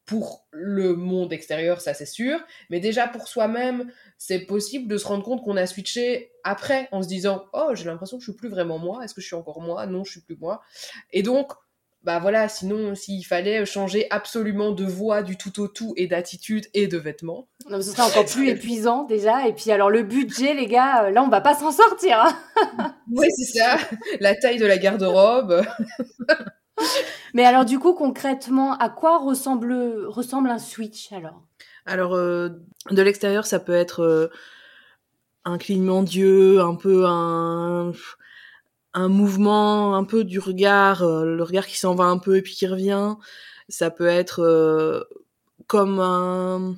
pour le monde extérieur, ça c'est sûr, mais déjà pour soi-même, c'est possible de se rendre compte qu'on a switché après en se disant "Oh, j'ai l'impression que je suis plus vraiment moi, est-ce que je suis encore moi? Non, je suis plus moi." Et donc bah voilà, sinon, s'il fallait changer absolument de voix du tout au tout et d'attitude et de vêtements. Non, ce serait encore plus épuisant déjà. Et puis alors le budget, les gars, là on va pas s'en sortir. Hein. oui, c'est ça. La taille de la garde-robe. Mais alors du coup, concrètement, à quoi ressemble, ressemble un switch alors? Alors euh, de l'extérieur, ça peut être euh, un clignement d'yeux, un peu un un mouvement un peu du regard, euh, le regard qui s'en va un peu et puis qui revient. Ça peut être comme un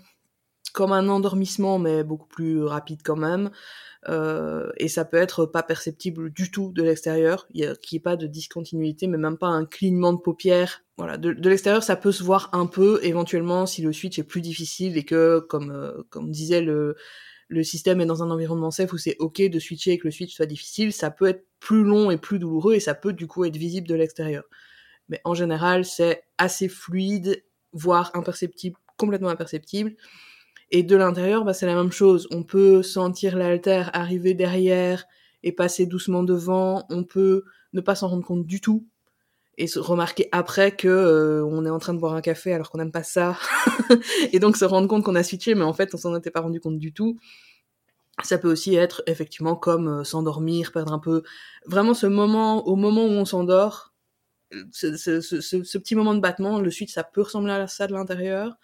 comme un endormissement, mais beaucoup plus rapide quand même. Euh, et ça peut être pas perceptible du tout de l'extérieur, il y a qui est pas de discontinuité, mais même pas un clignement de paupières. Voilà, de, de l'extérieur, ça peut se voir un peu, éventuellement, si le switch est plus difficile et que, comme comme disait le le système est dans un environnement safe où c'est ok de switcher et que le switch soit difficile, ça peut être plus long et plus douloureux et ça peut du coup être visible de l'extérieur. Mais en général, c'est assez fluide, voire imperceptible, complètement imperceptible. Et de l'intérieur, bah, c'est la même chose. On peut sentir l'alter arriver derrière et passer doucement devant. On peut ne pas s'en rendre compte du tout et se remarquer après que euh, on est en train de boire un café alors qu'on n'aime pas ça et donc se rendre compte qu'on a switché mais en fait on s'en était pas rendu compte du tout ça peut aussi être effectivement comme euh, s'endormir perdre un peu vraiment ce moment au moment où on s'endort ce, ce, ce, ce, petit moment de battement le switch ça peut ressembler à ça de l'intérieur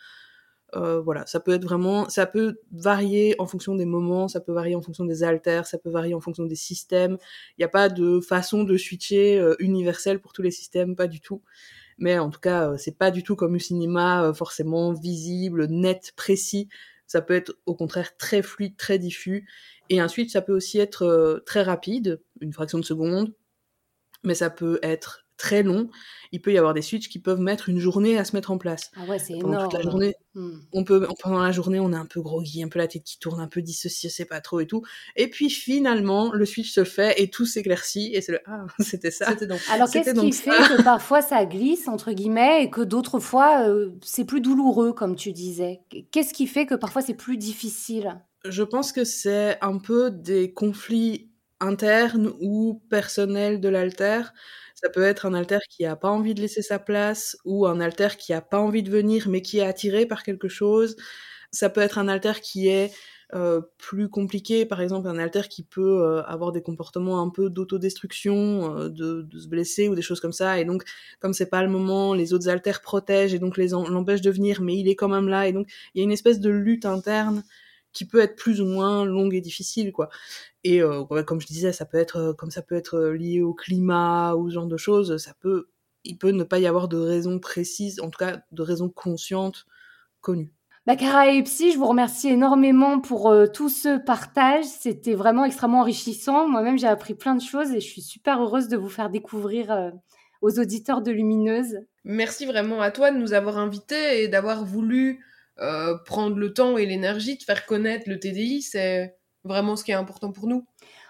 euh, voilà, ça peut être vraiment, ça peut varier en fonction des moments, ça peut varier en fonction des alters, ça peut varier en fonction des systèmes. Il n'y a pas de façon de switcher euh, universelle pour tous les systèmes, pas du tout. Mais en tout cas, euh, c'est pas du tout comme le cinéma, forcément visible, net, précis. Ça peut être au contraire très fluide, très diffus. Et ensuite, ça peut aussi être très rapide, une fraction de seconde, mais ça peut être très long, il peut y avoir des switches qui peuvent mettre une journée à se mettre en place. Ah ouais, c'est énorme. la journée, hmm. on peut, pendant la journée, on est un peu groggy, un peu la tête qui tourne, un peu dissocié, c'est pas trop et tout. Et puis finalement, le switch se fait et tout s'éclaircit et c'est le ah, c'était ça. Donc, Alors qu'est-ce qui fait que parfois ça glisse entre guillemets et que d'autres fois euh, c'est plus douloureux comme tu disais? Qu'est-ce qui fait que parfois c'est plus difficile? Je pense que c'est un peu des conflits internes ou personnels de l'alter ça peut être un alter qui a pas envie de laisser sa place ou un alter qui a pas envie de venir mais qui est attiré par quelque chose. Ça peut être un alter qui est euh, plus compliqué, par exemple un alter qui peut euh, avoir des comportements un peu d'autodestruction, euh, de, se blesser ou des choses comme ça, et donc comme c'est pas le moment, les autres alters protègent et donc l'empêchent de venir, mais il est quand même là, et donc il y a une espèce de lutte interne qui peut être plus ou moins longue et difficile, quoi. Et euh, comme je disais, ça peut être euh, comme ça peut être euh, lié au climat ou ce genre de choses. Ça peut, il peut ne pas y avoir de raison précise, en tout cas de raison consciente connue. Bah, Cara et Psy, je vous remercie énormément pour tout ce partage. C'était vraiment extrêmement enrichissant. Moi-même, j'ai appris plein de choses et je suis super heureuse de vous faire découvrir aux auditeurs de Lumineuse. Merci vraiment à toi de nous avoir invités et d'avoir voulu prendre le temps et l'énergie de faire connaître le TDI. C'est vraiment ce qui est important pour nous.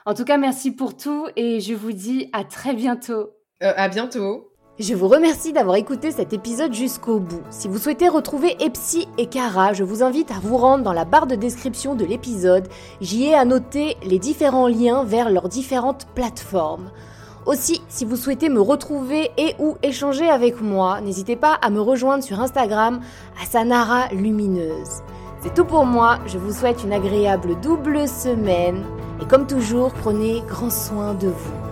En tout cas, merci pour tout et je vous dis à très bientôt. Euh, à bientôt. Je vous remercie d'avoir écouté cet épisode jusqu'au bout. Si vous souhaitez retrouver Epsi et Cara, je vous invite à vous rendre dans la barre de description de l'épisode. J'y ai annoté les différents liens vers leurs différentes plateformes. Aussi, si vous souhaitez me retrouver et ou échanger avec moi, n'hésitez pas à me rejoindre sur Instagram à Sanara Lumineuse. C'est tout pour moi, je vous souhaite une agréable double semaine et comme toujours, prenez grand soin de vous.